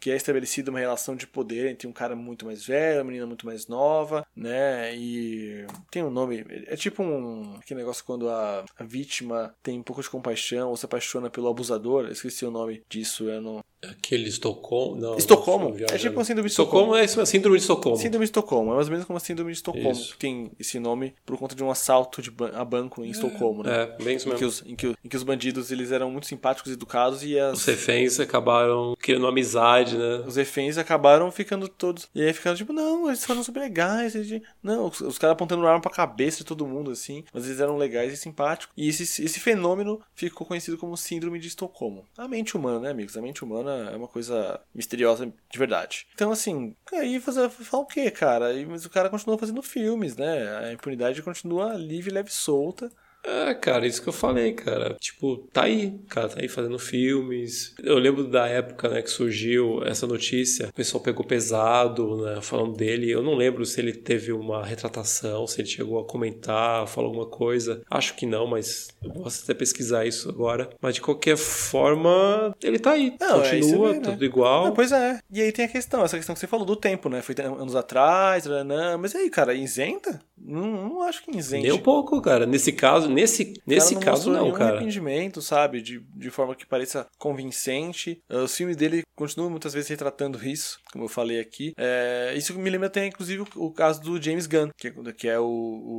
que é estabelecida uma relação de poder entre um cara muito mais velho, uma menina muito mais nova, né? E tem um nome, é tipo um aquele negócio quando a, a vítima tem um pouco de compaixão ou se apaixona pelo abusador. Eu esqueci o nome disso, eu não Aquele Estocolmo? Não, Estocolmo? É tipo uma síndrome de Estocolmo. Estocolmo é isso, síndrome de Estocolmo. Síndrome de Estocolmo, é mais ou menos como a síndrome de Estocolmo. Isso. Tem esse nome por conta de um assalto de ban a banco em é, Estocolmo, né? É, bem isso mesmo. Em que, os, em, que, em que os bandidos eles eram muito simpáticos e educados e as... Os reféns acabaram criando amizade, né? Os reféns acabaram ficando todos... E aí ficando tipo, não, eles foram super legais. Eles... Não, os, os caras apontando arma pra cabeça de todo mundo, assim. Mas eles eram legais e simpáticos. E esse, esse fenômeno ficou conhecido como síndrome de Estocolmo. A mente humana, né, amigos? A mente humana é uma coisa misteriosa de verdade. Então, assim, aí fazer, falar o quê, cara? Mas o cara continua fazendo filmes, né? A impunidade continua livre, leve, solta. É, cara, isso que eu falei, cara. Tipo, tá aí, cara, tá aí fazendo filmes. Eu lembro da época, né, que surgiu essa notícia. O pessoal pegou pesado, né, falando dele. Eu não lembro se ele teve uma retratação, se ele chegou a comentar, falou alguma coisa. Acho que não, mas eu posso até pesquisar isso agora. Mas de qualquer forma, ele tá aí. Não, é continua, é vê, né? tudo igual. Não, pois é. E aí tem a questão, essa questão que você falou do tempo, né? Foi anos atrás, não, mas aí, cara, isenta? Não, não acho que isenta. Nem um pouco, cara. Nesse caso, nesse, nesse não caso não, cara. arrependimento, sabe? De, de forma que pareça convincente. Uh, os filmes dele continuam muitas vezes retratando isso, como eu falei aqui. É, isso me lembra até, inclusive, o caso do James Gunn, que, que é o,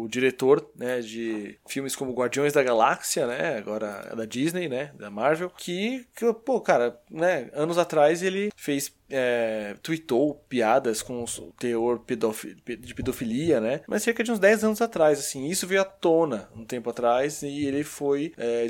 o, diretor né, de filmes como Guardiões da Galáxia, né? Agora é da Disney, né? Da Marvel. Que, que pô, cara, né? Anos atrás ele fez é, tweetou piadas com teor de pedofilia, né? Mas cerca de uns 10 anos atrás, assim. Isso veio à tona um tempo atrás e ele foi é,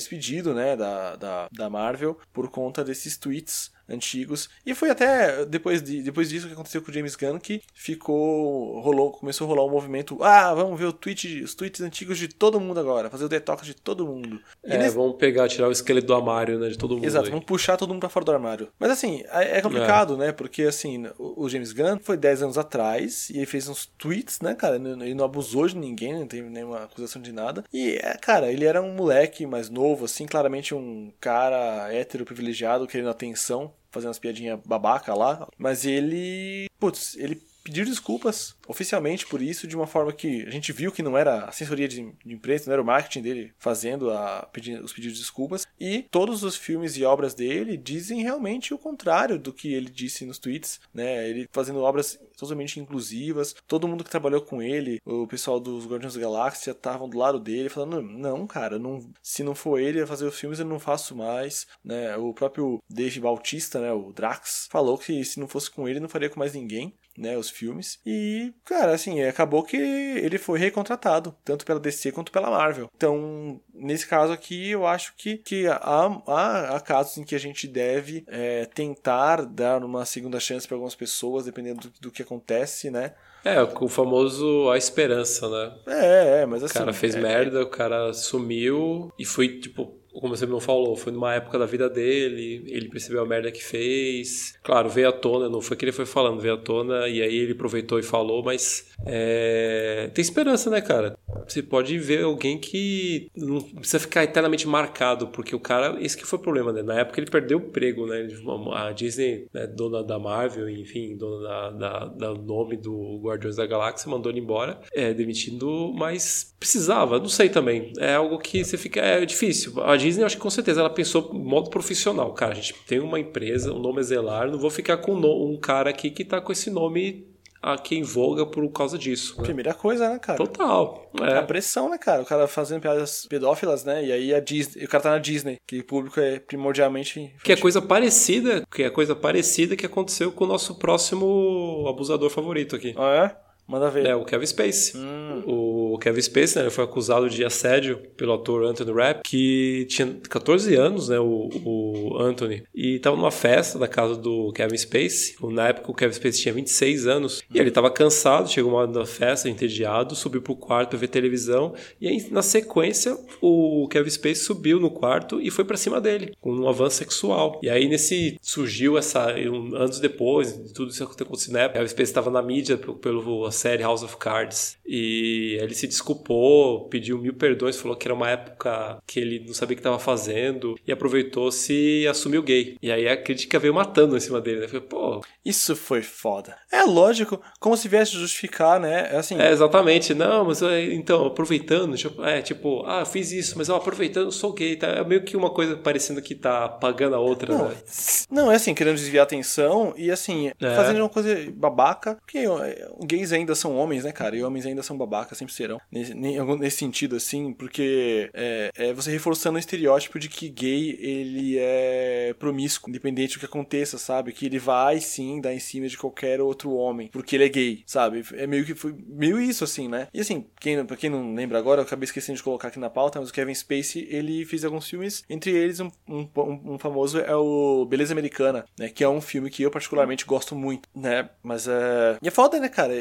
né, da, da, da Marvel por conta desses tweets antigos. E foi até depois, de, depois disso que aconteceu com o James Gunn que ficou. rolou, começou a rolar um movimento. Ah, vamos ver o tweet, os tweets antigos de todo mundo agora, fazer o detox de todo mundo. E é, vamos pegar, tirar o esqueleto do armário, né? De todo mundo. Exato, aí. vamos puxar todo mundo pra fora do armário. Mas assim, é, é complicado, é. né? Porque assim, o, James Gunn foi 10 anos atrás e ele fez uns tweets, né, cara? Ele não abusou de ninguém, não teve nenhuma acusação de nada. E, é, cara, ele era um moleque mais novo, assim, claramente um cara hétero privilegiado, querendo atenção fazendo umas piadinhas babaca lá, mas ele, putz, ele pediu desculpas oficialmente por isso, de uma forma que a gente viu que não era a assessoria de, de imprensa, não era o marketing dele fazendo a, os pedidos de desculpas. E todos os filmes e obras dele dizem realmente o contrário do que ele disse nos tweets, né? Ele fazendo obras totalmente inclusivas, todo mundo que trabalhou com ele, o pessoal dos Guardiões da Galáxia estavam do lado dele, falando: não, cara, não, se não for ele a fazer os filmes, eu não faço mais, né? O próprio Dave Bautista, né? O Drax, falou que se não fosse com ele, não faria com mais ninguém né, os filmes. E, cara, assim, acabou que ele foi recontratado, tanto pela DC quanto pela Marvel. Então, nesse caso aqui, eu acho que, que há, há, há casos em que a gente deve é, tentar dar uma segunda chance para algumas pessoas, dependendo do, do que acontece, né? É, o famoso a esperança, né? É, é, mas assim. O cara fez é, merda, o cara sumiu e foi, tipo, como você me falou, foi numa época da vida dele, ele percebeu a merda que fez. Claro, veio à tona, não foi que ele foi falando, veio à tona e aí ele aproveitou e falou, mas é... tem esperança, né, cara? você pode ver alguém que não precisa ficar eternamente marcado, porque o cara, esse que foi o problema, né? Na época ele perdeu o emprego, né? A Disney, né, dona da Marvel, enfim, dona da, da, da nome do Guardiões da Galáxia, mandou ele embora, é, demitindo, mas precisava, não sei também. É algo que você fica. É difícil. A Disney, acho que com certeza, ela pensou modo profissional. Cara, a gente tem uma empresa, o um nome é Zelar, não vou ficar com um cara aqui que tá com esse nome aqui em voga por causa disso. Né? Primeira coisa, né, cara? Total. É. A pressão, né, cara? O cara fazendo piadas pedófilas, né? E aí a Disney, o cara tá na Disney, que o público é primordialmente. Que é coisa parecida, que é coisa parecida que aconteceu com o nosso próximo abusador favorito aqui. Ah, é? Manda ver. É, o Kevin Spacey. Hum. O Kevin Spacey, né, ele foi acusado de assédio pelo ator Anthony Rapp, que tinha 14 anos, né, o, o Anthony, e estava numa festa da casa do Kevin Spacey. Na época o Kevin Spacey tinha 26 anos, e ele estava cansado, chegou uma hora da festa, entediado, subiu pro quarto para ver televisão, e aí na sequência o Kevin Spacey subiu no quarto e foi para cima dele, com um avanço sexual. E aí nesse surgiu essa, um, anos depois, tudo isso aconteceu na época, o Kevin Spacey estava na mídia pelo, pelo série House of Cards. E ele se desculpou, pediu mil perdões, falou que era uma época que ele não sabia o que estava fazendo e aproveitou-se e assumiu gay. E aí a crítica veio matando em cima dele, né? Falei, pô. Isso foi foda. É lógico, como se viesse justificar, né? É assim. É, exatamente. Não, mas então, aproveitando, tipo, é tipo, ah, fiz isso, mas ó, aproveitando, sou gay. Tá? É meio que uma coisa parecendo que tá pagando a outra, não, né? Não, é assim, querendo desviar a atenção e assim, é. fazendo uma coisa babaca, porque gays ainda são homens, né, cara? E homens ainda são babacas, sempre serão. Nesse, nesse sentido, assim, porque é, é, você reforçando o estereótipo de que gay, ele é promíscuo, independente do que aconteça, sabe? Que ele vai, sim, dar em cima de qualquer outro homem, porque ele é gay, sabe? É meio que foi meio isso, assim, né? E assim, quem, pra quem não lembra agora, eu acabei esquecendo de colocar aqui na pauta, mas o Kevin Spacey, ele fez alguns filmes, entre eles um, um, um famoso é o Beleza Americana, né? Que é um filme que eu particularmente gosto muito, né? Mas é... E é foda, né, cara?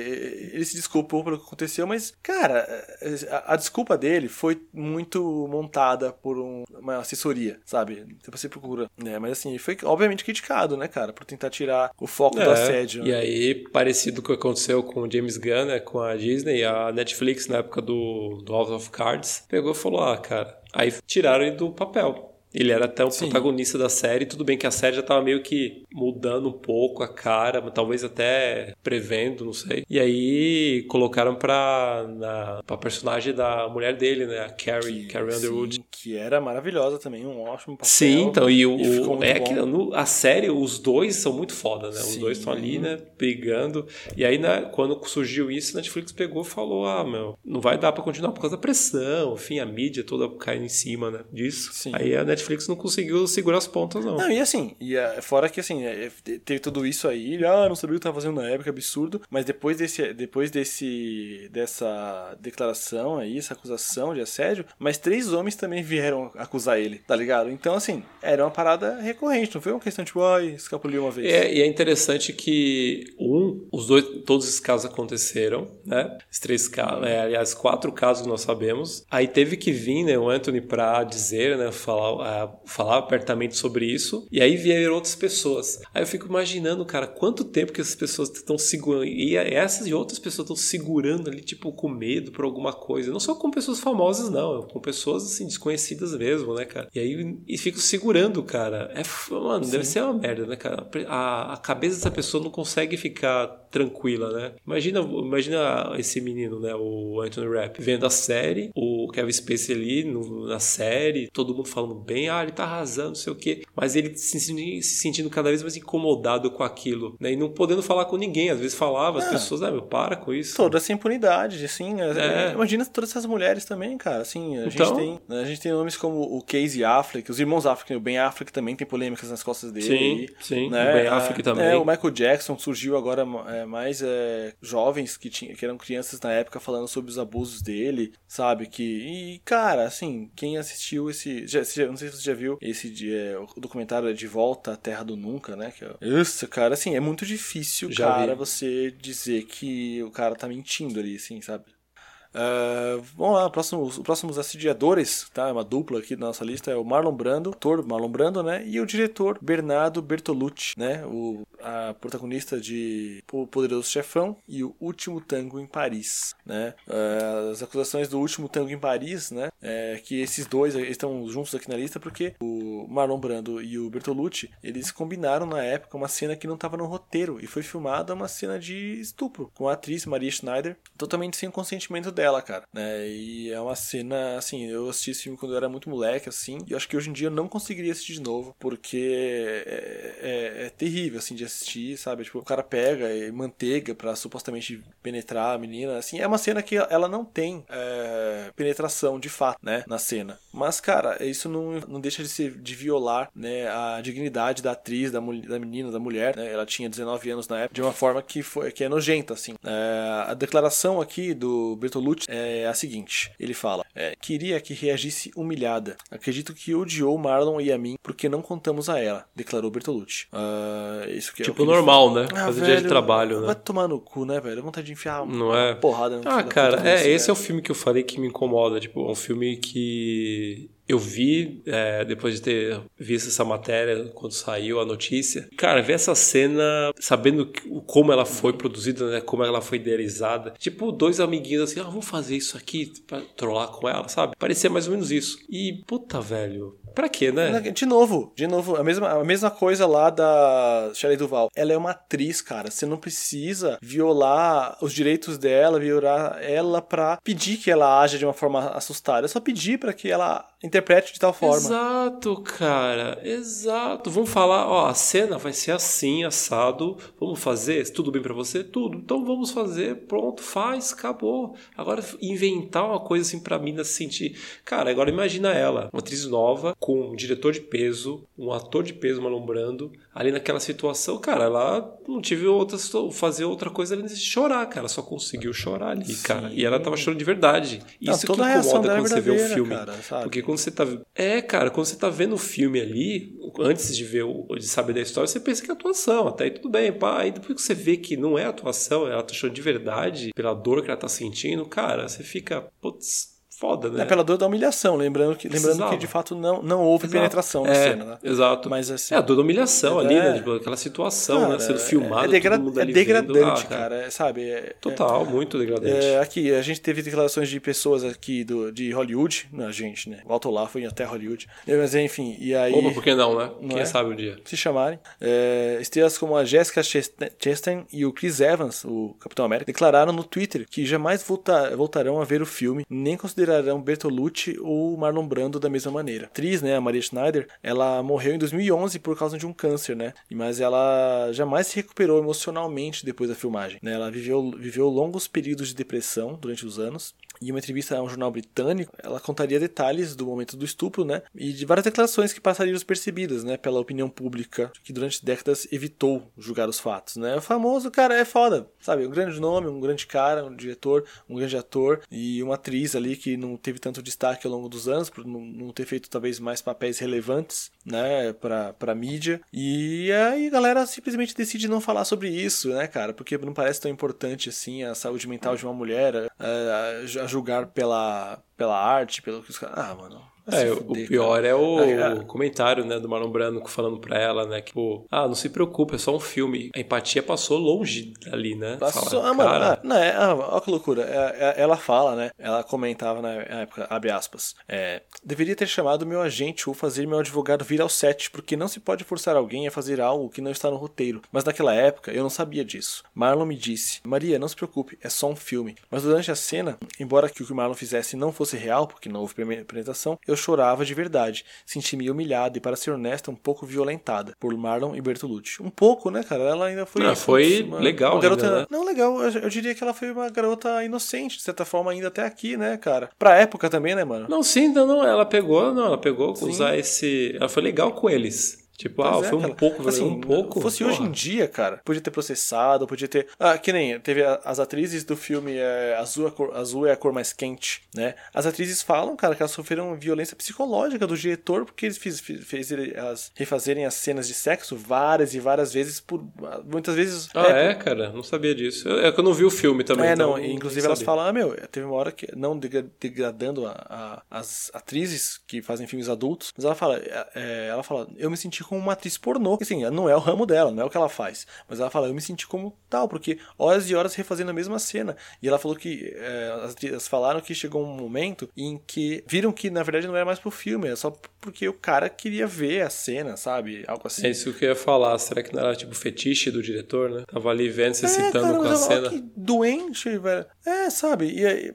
Ele se desculpou pelo que aconteceu, mas, cara, a, a desculpa dele foi muito montada por um, uma assessoria, sabe? Depois você procura. né mas assim, foi obviamente criticado, né, cara, por tentar tirar o foco é, do assédio. E aí, parecido com o que aconteceu com o James Gunn, né, com a Disney, a Netflix, na época do, do House of Cards, pegou e falou: ah, cara. Aí tiraram ele do papel. Ele era até o protagonista da série. Tudo bem que a série já tava meio que mudando um pouco a cara, talvez até prevendo, não sei. E aí colocaram pra, na, pra personagem da mulher dele, né? A Carrie, Carrie Underwood. Sim, que era maravilhosa também, um ótimo papel. Sim, então, e, o, e é que no, a série, os dois são muito foda, né? Os Sim. dois estão ali, né? Brigando. E aí, né, quando surgiu isso, a Netflix pegou e falou: ah, meu, não vai dar pra continuar por causa da pressão, enfim, a mídia toda caindo em cima, né? Disso. Sim. Aí a Netflix Netflix não conseguiu segurar as pontas, não. Não, e assim, e, é, fora que assim, é, teve tudo isso aí, ele, ah, não sabia o que tava fazendo na época, absurdo, mas depois desse, depois desse, dessa declaração aí, essa acusação de assédio, mas três homens também vieram acusar ele, tá ligado? Então, assim, era uma parada recorrente, não foi uma questão tipo, ai, escapuliu uma vez. É, e é interessante que, um, os dois, todos esses casos aconteceram, né? Os três casos, é, aliás, quatro casos nós sabemos. Aí teve que vir, né, o Anthony pra dizer, né, falar, falar abertamente sobre isso, e aí vieram outras pessoas. Aí eu fico imaginando, cara, quanto tempo que essas pessoas estão segurando, e essas e outras pessoas estão segurando ali, tipo, com medo por alguma coisa. Não só com pessoas famosas, não, com pessoas, assim, desconhecidas mesmo, né, cara? E aí e fico segurando, cara. É, mano, Sim. deve ser uma merda, né, cara? A, a cabeça dessa pessoa não consegue ficar tranquila, né? Imagina, imagina esse menino, né, o Anthony Rapp, vendo a série, o Kevin Spacey ali no, na série, todo mundo falando bem, ah, ele tá arrasando, não sei o quê. Mas ele se, se sentindo cada vez mais incomodado com aquilo, né? E não podendo falar com ninguém. Às vezes falava, as é. pessoas, ah, meu, para com isso. Toda essa impunidade, assim. É. é. Imagina todas essas mulheres também, cara. Assim, a, então... gente tem, a gente tem nomes como o Casey Affleck, os irmãos Affleck, o Ben Affleck também tem polêmicas nas costas dele. Sim, sim. Né? O Ben Affleck também. É, o Michael Jackson surgiu agora é, mais é, jovens que, tinha, que eram crianças na época falando sobre os abusos dele, sabe? Que, e, cara, assim, quem assistiu esse. Já, não sei se você já viu esse é, o documentário é De Volta à Terra do Nunca, né? Que é, isso, cara, assim, é muito difícil, Já cara, vi. você dizer que o cara tá mentindo ali, assim, sabe? Uh, vamos lá, próximo, os próximos assediadores, tá? É uma dupla aqui da nossa lista é o Marlon Brando, o ator Marlon Brando, né? E o diretor Bernardo Bertolucci, né? O a protagonista de O Poderoso Chefão e O Último Tango em Paris, né? Uh, as acusações do Último Tango em Paris, né? É que esses dois estão juntos aqui na lista porque o Marlon Brando e o Bertolucci, eles combinaram na época uma cena que não estava no roteiro e foi filmada uma cena de estupro com a atriz Maria Schneider, totalmente sem o consentimento dela, cara, né? E é uma cena, assim, eu assisti esse filme quando eu era muito moleque, assim, e eu acho que hoje em dia eu não conseguiria assistir de novo, porque é, é, é terrível, assim, de assistir, sabe? Tipo, o cara pega manteiga para supostamente penetrar a menina, assim, é uma cena que ela não tem é, penetração de fato, né, na cena. Mas, cara, isso não, não deixa de ser de violar, né, a dignidade da atriz, da, da menina, da mulher, né? Ela tinha 19 anos na época, de uma forma que foi que é nojenta, assim. É, a declaração aqui do Bertolucci é a seguinte: ele fala, é, queria que reagisse humilhada. Acredito que odiou Marlon e a mim porque não contamos a ela, declarou Bertolucci. Uh, isso que é tipo, é normal, né? Ah, Fazer velho, dia de trabalho, né? Vai tomar no cu, né, velho? Vontade de enfiar uma não é? porrada Ah, cara, é, esse é o filme que eu falei que me incomoda. Tipo, é um filme que eu vi, é, depois de ter visto essa matéria, quando saiu a notícia, cara, ver essa cena, sabendo como ela foi produzida, né, como ela foi idealizada, tipo, dois amiguinhos assim, ah, vamos fazer isso aqui pra trollar com ela, sabe? Parecia mais ou menos isso. E, puta, velho, Pra quê, né? De novo, de novo, a mesma, a mesma coisa lá da Shelley Duval. Ela é uma atriz, cara. Você não precisa violar os direitos dela, violar ela pra pedir que ela haja de uma forma assustada. É só pedir para que ela interprete de tal forma. Exato, cara. Exato. Vamos falar, ó, a cena vai ser assim, assado. Vamos fazer? Tudo bem para você? Tudo. Então vamos fazer. Pronto, faz, acabou. Agora inventar uma coisa assim pra mina se sentir. Cara, agora imagina ela, uma atriz nova, com um diretor de peso, um ator de peso malombrando, ali naquela situação, cara, ela não tive outra fazer outra coisa além de chorar, cara, só conseguiu chorar ali, Sim. cara. E ela tava chorando de verdade. Não, Isso que incomoda quando você vê o filme. Cara, Porque quando você tá. É, cara, quando você tá vendo o filme ali, antes de ver o, de saber da história, você pensa que é atuação, até aí tudo bem, pá. Aí depois que você vê que não é atuação, ela tá chorando de verdade, pela dor que ela tá sentindo, cara, você fica, putz, foda, né? É pela dor da humilhação, lembrando que, lembrando que de fato não, não houve exato. penetração na é, cena, né? Exato. Mas, assim, é a dor da humilhação é, ali, né? Tipo, aquela situação, cara, né? Sendo filmado, é, degra é degradante, ah, cara, é, sabe? É, Total, muito degradante. aqui, a gente teve declarações de pessoas aqui do, de Hollywood, não, a gente, né? O Alto lá foi até Hollywood. Mas enfim, e aí... Opa, por que não, né? Não Quem sabe o um dia. Se chamarem. estrelas como a Jessica Chastain e o Chris Evans, o Capitão América, declararam no Twitter que jamais voltar, voltarão a ver o filme, nem considerarão Bertolucci ou Marlon Brando da mesma maneira. A atriz, né, a Maria Schneider, ela morreu em 2011 por causa de um câncer, né? Mas ela jamais se recuperou emocionalmente depois da filmagem. Né? Ela viveu, viveu longos períodos de depressão durante os anos em uma entrevista a um jornal britânico, ela contaria detalhes do momento do estupro, né? E de várias declarações que passariam despercebidas, né? Pela opinião pública, que durante décadas evitou julgar os fatos, né? O famoso, cara, é foda, sabe? Um grande nome, um grande cara, um diretor, um grande ator e uma atriz ali que não teve tanto destaque ao longo dos anos, por não ter feito talvez mais papéis relevantes, né? Pra, pra mídia. E aí a galera simplesmente decide não falar sobre isso, né, cara? Porque não parece tão importante assim a saúde mental de uma mulher, a, a, a julgar pela, pela arte, pelo que os caras. Ah, mano. É, fuder, o pior cara. é o é, comentário, né, do Marlon Brando falando pra ela, né, que, pô, ah, não se preocupe, é só um filme. A empatia passou longe ali, né? Passou, fala, ah, mano, ah, não, é, ah, olha que loucura. É, é, ela fala, né, ela comentava na época, abre aspas, é, deveria ter chamado meu agente ou fazer meu advogado vir ao set, porque não se pode forçar alguém a fazer algo que não está no roteiro. Mas naquela época, eu não sabia disso. Marlon me disse, Maria, não se preocupe, é só um filme. Mas durante a cena, embora que o que o Marlon fizesse não fosse real, porque não houve apresentação, eu chorava de verdade. Senti-me humilhada e, para ser honesta, um pouco violentada por Marlon e Bertolucci. Um pouco, né, cara? Ela ainda foi. Não, foi uma, legal, uma garota. Ainda, né? Não, legal. Eu, eu, diria que ela foi uma garota inocente, de certa forma, ainda até aqui, né, cara? Pra época também, né, mano? Não, sim, não, não. Ela pegou, não, ela pegou sim. usar esse. Ela foi legal com eles. Tipo, pois ah, é, foi um cara. pouco, assim, um pouco. fosse porra. hoje em dia, cara, podia ter processado, podia ter. Ah, que nem teve as atrizes do filme é, Azul, é cor, Azul é a cor mais quente, né? As atrizes falam, cara, que elas sofreram violência psicológica do diretor porque eles fiz, fiz, fez elas refazerem as cenas de sexo várias e várias vezes por. Muitas vezes. Ah, é, é cara? Não sabia disso. É que eu não vi o filme também. É, então não. Inclusive elas falam, ah, meu, teve uma hora que. Não degradando a, a, as atrizes que fazem filmes adultos, mas ela fala, é, ela fala, eu me senti como uma atriz pornô. Assim, não é o ramo dela, não é o que ela faz. Mas ela fala, eu me senti como tal, porque horas e horas refazendo a mesma cena. E ela falou que é, as, as falaram que chegou um momento em que viram que na verdade não era mais pro filme, é só porque o cara queria ver a cena, sabe? Algo assim. É isso que eu ia falar. Será que não era tipo fetiche do diretor, né? Tava ali vendo, se é, excitando cara, com a cena. Que doente, velho. É, sabe? E aí,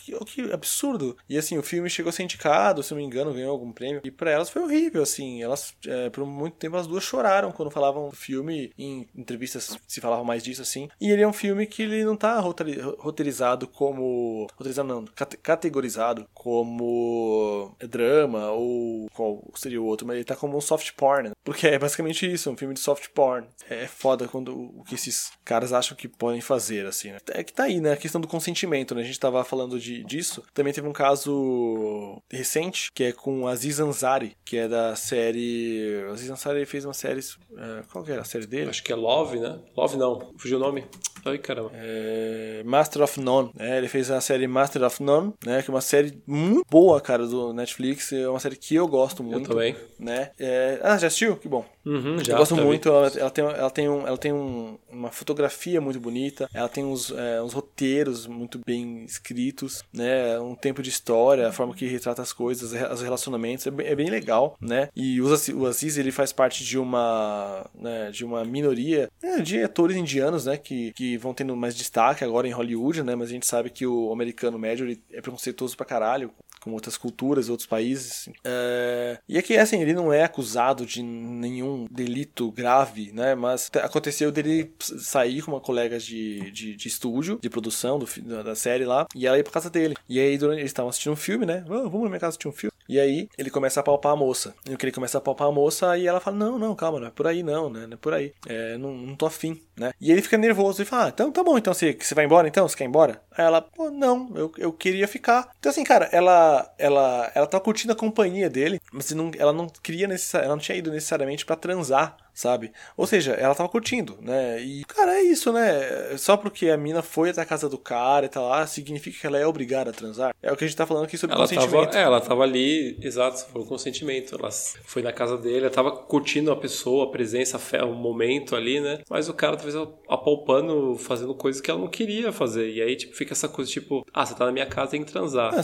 que, que absurdo. E assim, o filme chegou a ser indicado, se não me engano, ganhou algum prêmio. E para elas foi horrível, assim. Elas, é, por muito tempo, as duas choraram quando falavam do filme. Em entrevistas se falava mais disso, assim. E ele é um filme que ele não tá roteirizado como. Roteirizado não, categorizado como drama ou qual seria o outro, mas ele tá como um soft porn. Né? Porque é basicamente isso, um filme de soft porn. É foda quando o que esses caras acham que podem fazer, assim, né? É que tá aí, né? A questão do consentimento, né? A gente tava falando de, disso. Também teve um caso recente, que é com Aziz Ansari, que é da série. Aziz Ansari fez uma série. Uh, qual que era a série dele? Acho que é Love, né? Love não, fugiu o nome. Ai, caramba. É... Master of None. Né? Ele fez a série Master of None, né? Que é uma série muito boa, cara, do Netflix. É uma série que eu gosto muito. Eu também. Né? É... Ah, já assistiu? Que bom. Uhum, já, eu gosto muito. Ela, ela, tem, ela tem, um, ela tem um, uma fotografia muito bonita. Ela tem uns, é, uns roteiros muito bem escritos, né? Um tempo de história, a forma que retrata as coisas, os relacionamentos. É bem, é bem legal, né? E o Aziz, ele faz parte de uma, né, de uma minoria né, de atores indianos, né? Que, que vão tendo mais destaque agora em Hollywood, né? Mas a gente sabe que o americano médio ele é preconceituoso pra caralho com outras culturas, outros países. É... E aqui, assim, ele não é acusado de nenhum delito grave, né? Mas aconteceu dele sair com uma colega de, de, de estúdio, de produção do, da série lá, e ela ir pra casa dele. E aí, durante, eles estavam assistindo um filme, né? Oh, vamos na minha casa assistir um filme. E aí, ele começa a palpar a moça. E o que ele começa a palpar a moça, aí ela fala: Não, não, calma, não é por aí não, né? Não é por aí. É, não, não tô afim, né? E ele fica nervoso e fala: ah, então tá bom, então você, você vai embora então? Você quer ir embora? Aí ela, pô, não, eu, eu queria ficar. Então, assim, cara, ela ela ela tá curtindo a companhia dele, mas não, ela não queria necessariamente, ela não tinha ido necessariamente para transar sabe? Ou seja, ela tava curtindo, né? E, cara, é isso, né? Só porque a mina foi até a casa do cara e tá lá, significa que ela é obrigada a transar? É o que a gente tá falando aqui sobre ela consentimento. Tava, é, ela tava ali, exato, foi o consentimento. Ela foi na casa dele, ela tava curtindo a pessoa, a presença, o momento ali, né? Mas o cara talvez apalpando, fazendo coisas que ela não queria fazer. E aí, tipo, fica essa coisa, tipo, ah, você tá na minha casa, tem que transar.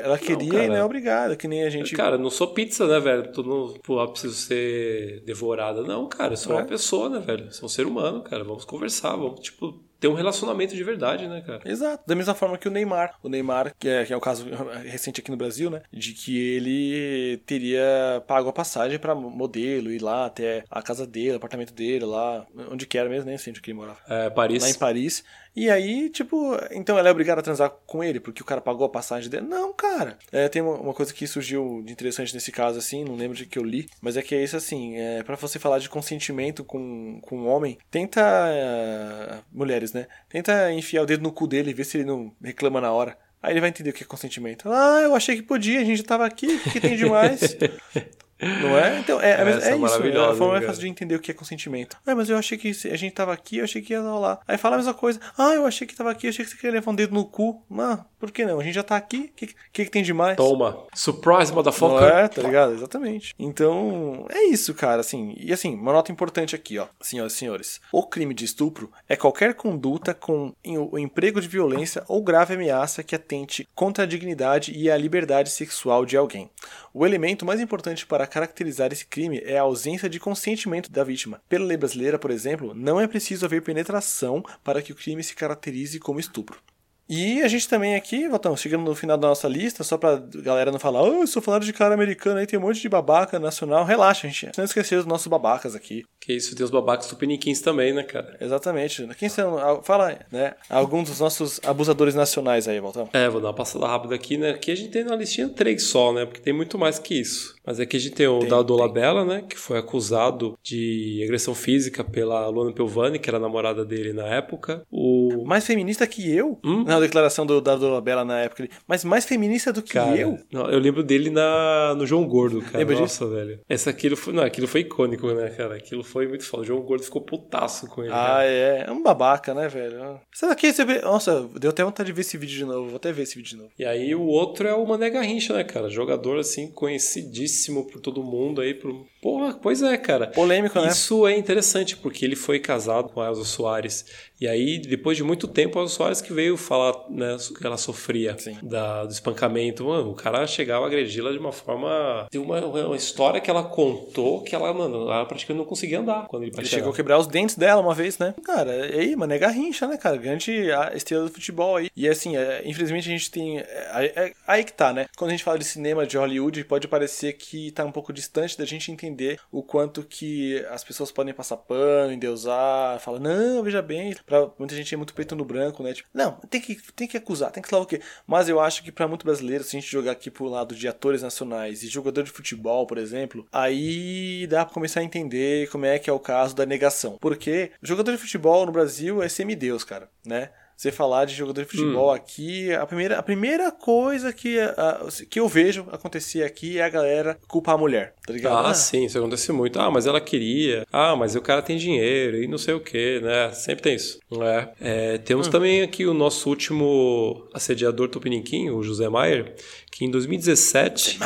ela queria não, e não é obrigada, que nem a gente. Cara, não sou pizza, né, velho? Tu não, ah, preciso ser devorada. Não, cara, eu sou é. uma pessoa, né, velho? É um ser humano, cara. Vamos conversar, vamos, tipo, ter um relacionamento de verdade, né, cara? Exato. Da mesma forma que o Neymar. O Neymar, que é, que é o caso recente aqui no Brasil, né? De que ele teria pago a passagem para modelo ir lá até a casa dele, apartamento dele, lá, onde que era mesmo, nem sei onde que ele morava. É, Paris. Lá em Paris. E aí, tipo, então ela é obrigada a transar com ele porque o cara pagou a passagem dele? Não, cara. É, tem uma, coisa que surgiu de interessante nesse caso, assim, não lembro de que eu li, mas é que é isso assim, é, para você falar de consentimento com, com um homem, tenta. Uh, mulheres, né? Tenta enfiar o dedo no cu dele e ver se ele não reclama na hora. Aí ele vai entender o que é consentimento. Ah, eu achei que podia, a gente já tava aqui, o que tem demais? <laughs> Não é? Então, é, <laughs> é, é isso. É a forma mais fácil de entender o que é consentimento. Ah, mas eu achei que a gente tava aqui, eu achei que ia rolar. Aí fala a mesma coisa. Ah, eu achei que tava aqui, eu achei que você queria levar um dedo no cu. Ah, por que não? A gente já tá aqui, o que, que, que tem de mais? Toma. Surprise, motherfucker. Não é, tá ligado? Exatamente. Então, é isso, cara, assim. E assim, uma nota importante aqui, ó. Senhoras e senhores. O crime de estupro é qualquer conduta com o emprego de violência ou grave ameaça que atente contra a dignidade e a liberdade sexual de alguém. O elemento mais importante para caracterizar esse crime é a ausência de consentimento da vítima. Pela lei brasileira, por exemplo, não é preciso haver penetração para que o crime se caracterize como estupro. E a gente também aqui, Valtão, chegando no final da nossa lista, só pra galera não falar, oh, eu sou falando de cara americano aí, tem um monte de babaca nacional. Relaxa, gente. Não esquecer dos nossos babacas aqui. Que isso, tem os babacas tupiniquins também, né, cara? Exatamente. Quem são? Fala, né? Alguns dos nossos abusadores nacionais aí, Valtão. É, vou dar uma passada rápida aqui, né? Aqui a gente tem na listinha três só, né? Porque tem muito mais que isso. Mas aqui a gente tem o tem, Dado Labella, né? Que foi acusado de agressão física pela Luana Pelvani, que era a namorada dele na época. O... Mais feminista que eu? Hum? Na declaração do Dado Labella na época. Mas mais feminista do que cara, eu? Não, eu lembro dele na, no João Gordo, cara. Lembra Nossa, disso? velho. Essa, aquilo, foi, não, aquilo foi icônico, né, cara? Aquilo foi muito foda. O João Gordo ficou putaço com ele. Ah, cara. é. É um babaca, né, velho? Será que você. Nossa, deu até vontade de ver esse vídeo de novo. Vou até ver esse vídeo de novo. E aí o outro é o Mané Garrincha, né, cara? Jogador, assim, conhecidíssimo conhecidíssimo por todo mundo aí. Por... Porra, pois é, cara. Polêmico, né? Isso é interessante, porque ele foi casado com a Elza Soares. E aí, depois de muito tempo, a Elza Soares que veio falar né, que ela sofria da, do espancamento. Mano, o cara chegava a agredi-la de uma forma. Tem uma, uma história que ela contou que ela, mano, ela praticamente não conseguia andar quando ele, ele chegou a quebrar os dentes dela uma vez, né? Cara, e aí, mano, é garrincha, né, cara? Grande estrela do futebol aí. E assim, é, infelizmente a gente tem. É, é, aí que tá, né? Quando a gente fala de cinema de Hollywood, pode parecer que tá um pouco distante da gente entender o quanto que as pessoas podem passar pano, endeusar, falar, não, veja bem. Pra muita gente é muito peito no branco, né? Tipo, não, tem que, tem que acusar, tem que falar o quê? Mas eu acho que para muito brasileiro, se a gente jogar aqui pro lado de atores nacionais e jogador de futebol, por exemplo, aí dá pra começar a entender como é que é o caso da negação. Porque jogador de futebol no Brasil é semideus, cara, né? Você falar de jogador de futebol hum. aqui, a primeira, a primeira coisa que, a, que eu vejo acontecer aqui é a galera culpar a mulher, tá ligado? Ah, ah, sim, isso acontece muito. Ah, mas ela queria. Ah, mas o cara tem dinheiro e não sei o que, né? Sempre tem isso. É. é temos hum. também aqui o nosso último assediador tupiniquim, o José Maier, que em 2017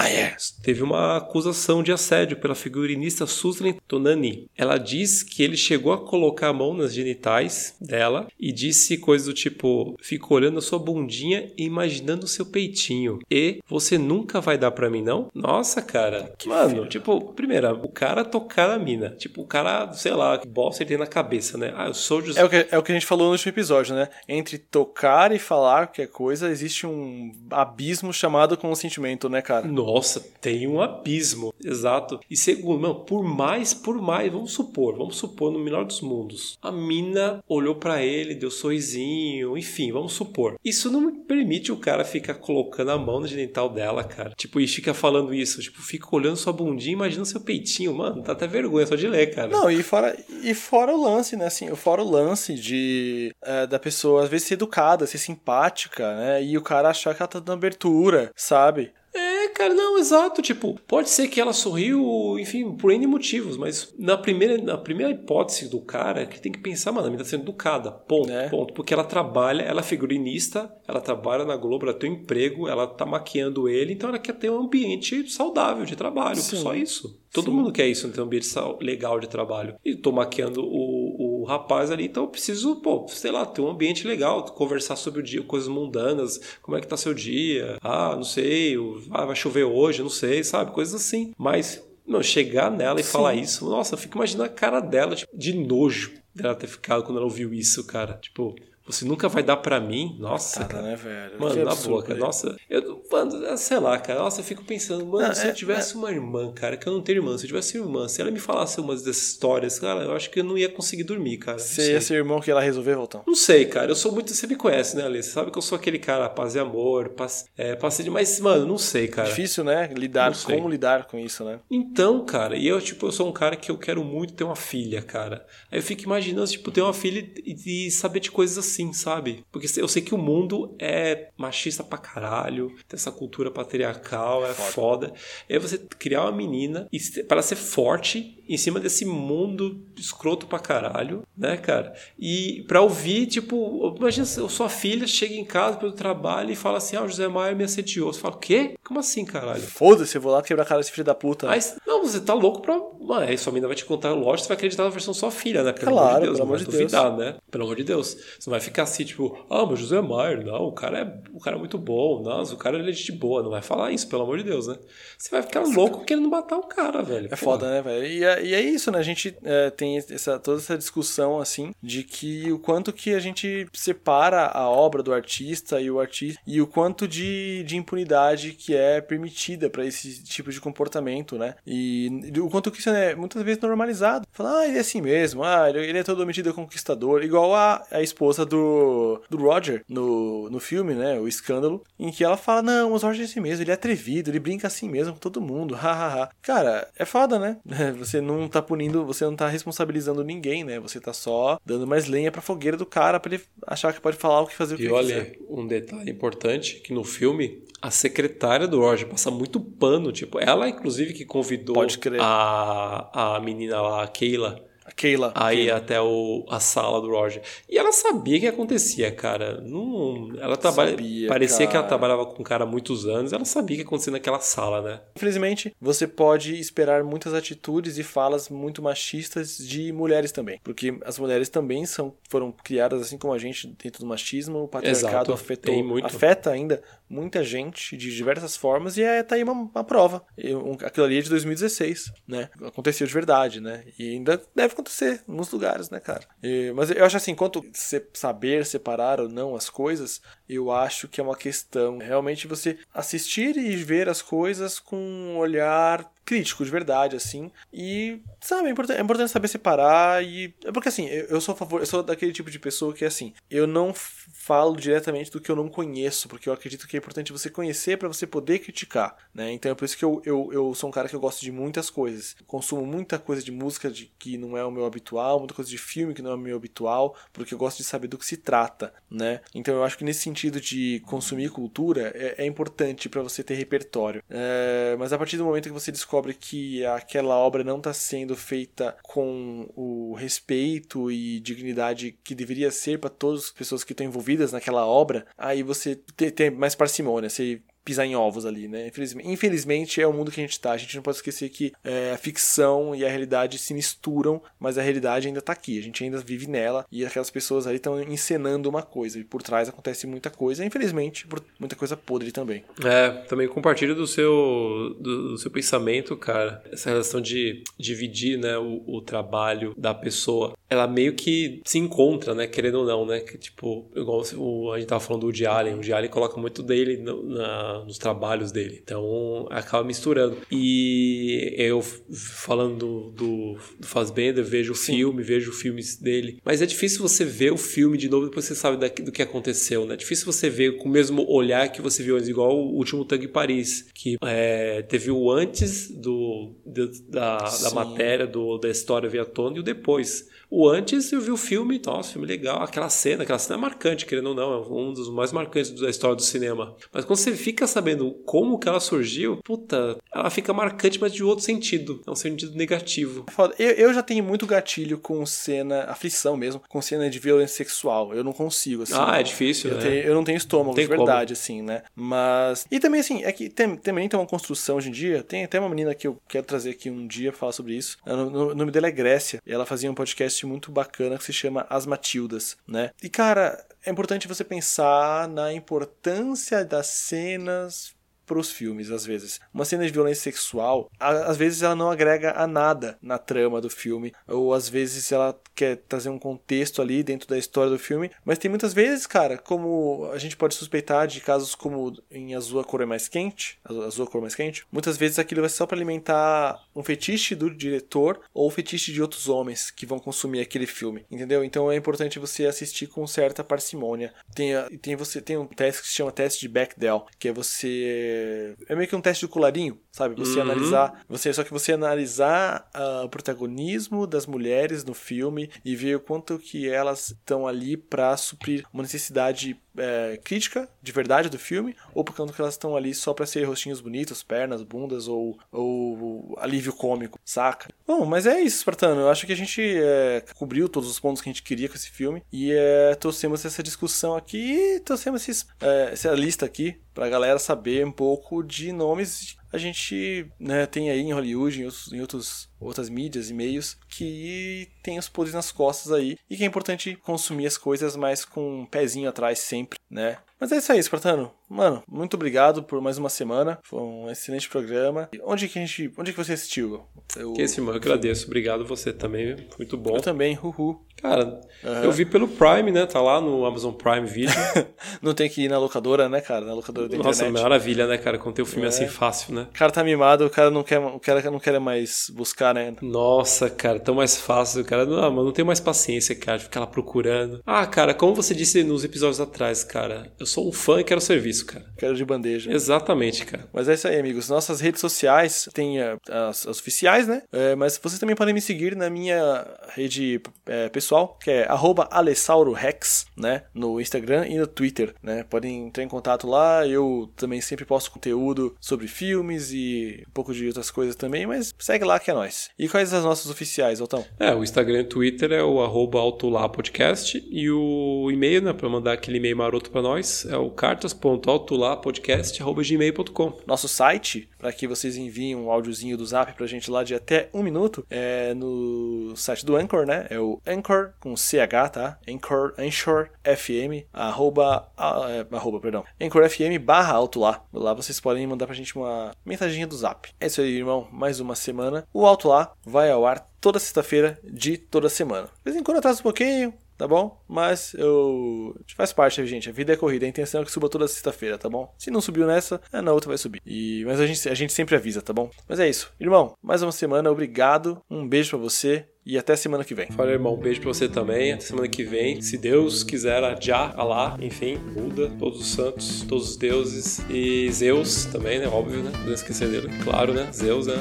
teve uma acusação de assédio pela figurinista Susan Tonani. Ela diz que ele chegou a colocar a mão nas genitais dela e disse coisas do tipo: fico olhando a sua bundinha e imaginando o seu peitinho. E você nunca vai dar para mim, não? Nossa, cara. Que Mano, filho. tipo, primeiro, o cara tocar na mina. Tipo, o cara, sei lá, que bosta ele tem na cabeça, né? Ah, eu sou José. É o que, é o que a gente falou no último episódio, né? Entre tocar e falar qualquer coisa, existe um abismo chamado consentimento, né, cara? Nossa, tem um abismo. Exato. E segundo, mano, por mais, por mais, vamos supor, vamos supor no melhor dos mundos. A mina olhou para ele, deu sorrisinho enfim, vamos supor. Isso não permite o cara ficar colocando a mão no genital dela, cara. Tipo, e fica falando isso, tipo, fica olhando sua bundinha, imagina seu peitinho, mano, dá até vergonha só de ler, cara. Não, e fora, e fora o lance, né, assim, fora o lance de é, da pessoa às vezes ser educada, ser simpática, né, e o cara achar que ela tá dando abertura, sabe? É, cara, não, exato. Tipo, pode ser que ela sorriu, enfim, por N motivos, mas na primeira, na primeira hipótese do cara, que tem que pensar, mano, a menina tá sendo educada. Ponto, é. ponto. Porque ela trabalha, ela é figurinista, ela trabalha na Globo, ela tem um emprego, ela tá maquiando ele, então ela quer ter um ambiente saudável de trabalho. Sim. Só isso. Todo Sim. mundo quer isso, ter um ambiente legal de trabalho. E tô maquiando o, o rapaz ali, então eu preciso, pô, sei lá, ter um ambiente legal, conversar sobre o dia, coisas mundanas, como é que tá seu dia, ah, não sei, ah, vai chover hoje, não sei, sabe? Coisas assim. Mas, não, chegar nela e Sim. falar isso, nossa, eu fico imaginando a cara dela, tipo, de nojo dela ter ficado quando ela ouviu isso, cara. Tipo, você nunca vai dar para mim. Nossa, cara. né, velho? Mano, que na boa, cara. Nossa, eu, mano, sei lá, cara. Nossa, eu fico pensando, mano, não, se é, eu tivesse é... uma irmã, cara, que eu não tenho irmã, se eu tivesse irmã, se ela me falasse umas dessas histórias, cara, eu acho que eu não ia conseguir dormir, cara. Você ia ser irmão que ela resolver voltar? Não sei, cara. Eu sou muito. Você me conhece, né, Alice? Você sabe que eu sou aquele cara, paz e amor, paz, é, paz de. Mas, mano, não sei, cara. Difícil, né? Lidar, como lidar com isso, né? Então, cara, e eu, tipo, eu sou um cara que eu quero muito ter uma filha, cara. Aí eu fico imaginando, tipo, ter uma filha e, e saber de coisas assim, sabe? Porque eu sei que o mundo é machista pra caralho, tem essa cultura patriarcal, é foda. foda. E aí você criar uma menina para ser forte em cima desse mundo escroto pra caralho, né, cara? E pra ouvir, tipo, imagina sua filha chega em casa pelo trabalho e fala assim: Ah, o José Maia me assediou. Você fala, o quê? Como assim, caralho? Foda-se, eu vou lá quebrar a cara desse filho da puta. Aí, não, você tá louco pra. Mano, aí sua menina vai te contar, lógico, você vai acreditar na versão sua filha, né? Pelo claro, amor de Deus, pelo amor de duvidar, Deus. né? Pelo amor de Deus. Você não vai ficar assim, tipo, ah, mas José Maia, não, o cara é, o cara é muito bom, nossa, o cara é de boa. Não vai falar isso, pelo amor de Deus, né? Você vai ficar louco querendo matar o cara, velho. É foda, né, velho? E, é, e é isso, né? A gente é, tem essa, toda essa discussão assim de que o quanto que a gente separa a obra do artista e o artista e o quanto de, de impunidade que é permitida para esse tipo de comportamento, né? E o quanto que isso é muitas vezes normalizado. Falar, ah, ele é assim mesmo, ah, ele é todo metido conquistador, igual a, a esposa do, do Roger no, no filme, né? O Escândalo, em que ela fala, não, o Roger é assim mesmo, ele é atrevido, ele brinca assim mesmo com todo mundo, <laughs> hahaha. Cara, é foda, né? <laughs> Você não tá punindo você não tá responsabilizando ninguém, né? Você tá só dando mais lenha pra fogueira do cara pra ele achar que pode falar o que fazer o que E olha, quiser. um detalhe importante que no filme a secretária do Roger passa muito pano, tipo, ela inclusive que convidou a, a menina lá, a Keila, A Keila. Aí Keila. até o, a sala do Roger. E ela sabia o que acontecia, cara. Não, ela trabalha, Sabia, parecia que ela cara. trabalhava com o cara há muitos anos. Ela sabia o que acontecia naquela sala, né? Infelizmente, você pode esperar muitas atitudes e falas muito machistas de mulheres também. Porque as mulheres também são, foram criadas assim como a gente dentro do machismo. O patriarcado Exato, afetou, afeta ainda muita gente de diversas formas e é, tá aí uma, uma prova. E um- aquilo ali é de 2016, né? Aconteceu de verdade, né? E ainda deve acontecer em muitos lugares, né, cara? E- mas eu acho assim, quanto se- saber separar ou não as coisas, eu acho que é uma questão realmente você assistir e ver as coisas com um olhar crítico de verdade assim. E sabe é importante, é importante saber separar e é porque assim eu, eu sou a favor eu sou daquele tipo de pessoa que assim eu não falo diretamente do que eu não conheço porque eu acredito que é importante você conhecer para você poder criticar né? Então é por isso que eu, eu, eu sou um cara que eu gosto de muitas coisas. Consumo muita coisa de música de, que não é o meu habitual muita coisa de filme que não é o meu habitual porque eu gosto de saber do que se trata né? Então eu acho que nesse sentido de consumir cultura é, é importante para você ter repertório. É, mas a partir do momento que você descobre que aquela obra não está sendo feita com o respeito e dignidade que deveria ser para todas as pessoas que estão envolvidas naquela obra, aí você tem, tem mais parcimônia, você pisar em ovos ali, né? Infelizmente, infelizmente é o mundo que a gente tá. A gente não pode esquecer que é, a ficção e a realidade se misturam, mas a realidade ainda tá aqui. A gente ainda vive nela e aquelas pessoas ali estão encenando uma coisa e por trás acontece muita coisa. Infelizmente, muita coisa podre também. É, também compartilho do seu, do, do seu pensamento, cara. Essa relação de dividir, né, o, o trabalho da pessoa. Ela meio que se encontra, né, querendo ou não, né? Que, tipo, igual o, a gente tava falando do Woody Allen. O Woody Allen coloca muito dele no- na- nos trabalhos dele. Então, acaba misturando. E eu, falando do, do, Fassbender, vejo o filme, vejo filmes dele. Mas é difícil você ver o filme de novo depois você sabe daqui- do que aconteceu, né? É difícil você ver com o mesmo olhar que você viu antes, igual o último Tango em Paris, que é, teve o antes do, do- da, da matéria, do, da história via tona, e o depois. O antes eu vi o filme, nossa, filme legal, aquela cena, aquela cena é marcante, querendo ou não, é um dos mais marcantes da história do cinema. Mas quando você fica sabendo como que ela surgiu, puta, ela fica marcante, mas de outro sentido. É um sentido negativo. É. Eu, eu já tenho muito gatilho com cena, aflição mesmo, com cena de violência sexual. Eu não consigo, assim. Ah, é difícil, Eu, né? tenho- eu não tenho estômago, Tem de verdade, assim, né? Mas. E também, assim, é que tem, também tem uma construção hoje em dia. Tem até uma menina que eu quero trazer aqui um dia pra falar sobre isso. O no- o nome dela é Grécia. E ela fazia um podcast muito bacana que se chama As Matildas, né? E, cara, é importante você pensar na importância das cenas pros filmes, às vezes. Uma cena de violência sexual, às vezes ela não agrega a nada na trama do filme, ou às vezes ela quer trazer um contexto ali dentro da história do filme, mas tem muitas vezes, cara, como a gente pode suspeitar de casos como em Azul a cor é mais quente, Azul a cor é mais quente, muitas vezes aquilo vai ser só para alimentar um fetiche do diretor ou o fetiche de outros homens que vão consumir aquele filme, entendeu? Então é importante você assistir com certa parcimônia. Tem, tem você tem um teste que se chama teste de Bechdel, que é você é meio que um teste do colarinho, sabe? Você Uhum. analisar, você só que você analisar ah, o protagonismo das mulheres no filme e ver o quanto que elas estão ali para suprir uma necessidade é, crítica de verdade do filme ou por quanto que elas estão ali só para ser rostinhos bonitos, pernas, bundas ou, ou alívio cômico, saca? Bom, mas é isso, Spartano. Eu acho que a gente é, cobriu todos os pontos que a gente queria com esse filme e é, trouxemos essa discussão aqui e trouxemos esses, é, essa lista aqui pra galera saber um pouco de nomes a gente né, tem aí em Hollywood, em, outros, em outros, outras mídias e meios, que tem os poderes nas costas aí e que é importante consumir as coisas mais com um pezinho atrás sempre, né? Mas é isso aí, Espartano. Mano, muito obrigado por mais uma semana. Foi um excelente programa. E Onde que a gente. Onde que você assistiu? Eu, Que esse, mano, eu agradeço. Obrigado você também. Muito bom. eu também, uhul. Cara, Aham. eu vi pelo Prime, né? Tá lá no Amazon Prime Video. <laughs> Não tem que ir na locadora, né, cara? Na locadora da Nossa, internet. maravilha, né, cara? Quando tem o filme É. assim fácil, né? O cara tá mimado, o cara não quer, o cara não quer mais buscar, né? Nossa, cara, tão mais fácil, cara. Não, mano, não tenho mais paciência, cara, de ficar lá procurando. Ah, cara, como você disse nos episódios atrás, cara, eu sou um fã e quero serviço, cara. Quero de bandeja. Exatamente, cara. Mas é isso aí, amigos. Nossas redes sociais tem eh, as, as oficiais, né? É, mas vocês também podem me seguir na minha rede eh, pessoal, que é AlessauroRex, né? No Instagram e no Twitter, né? Podem entrar em contato lá. Eu também sempre posto conteúdo sobre filmes e um pouco de outras coisas também, mas segue lá que é nóis. E quais as nossas oficiais? Otão? É, o Instagram e o Twitter é o arroba autolapodcast e o e-mail, né, para mandar aquele e-mail maroto para nós, é o cartas.autolapodcast.gmail.com. Nosso site, para que vocês enviem um áudiozinho do zap pra gente lá de até um minuto, é no site do Anchor, né? É o Anchor com CH, tá? Anchor, Anchor FM, arroba, é, arroba, perdão, Anchor FM barra alto lá. Vocês podem mandar pra gente uma mensagem do zap. É isso aí, irmão. Mais uma semana. O alto lá vai ao ar toda sexta-feira de toda semana. De vez em quando atrasa um pouquinho, tá bom? Mas eu. Faz parte, gente. A vida é corrida. A intenção é que suba toda sexta-feira, tá bom? Se não subiu nessa, é, na outra vai subir. E... Mas a gente, a gente sempre avisa, tá bom? Mas é isso. Irmão, mais uma semana. Obrigado. Um beijo para você e até semana que vem. Fala, irmão, um beijo pra você também. Até semana que vem. Se Deus quiser, já, Alá, enfim, Buda, todos os santos, todos os deuses e Zeus também, né? Óbvio, né? Não esquecer dele. Claro, né? Zeus, né?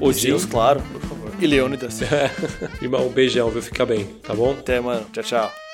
O Odin. Zeus, claro, por favor. E Leônidas. <laughs> irmão, um beijão, viu? Fica bem, tá bom? Até, mano. Tchau, tchau.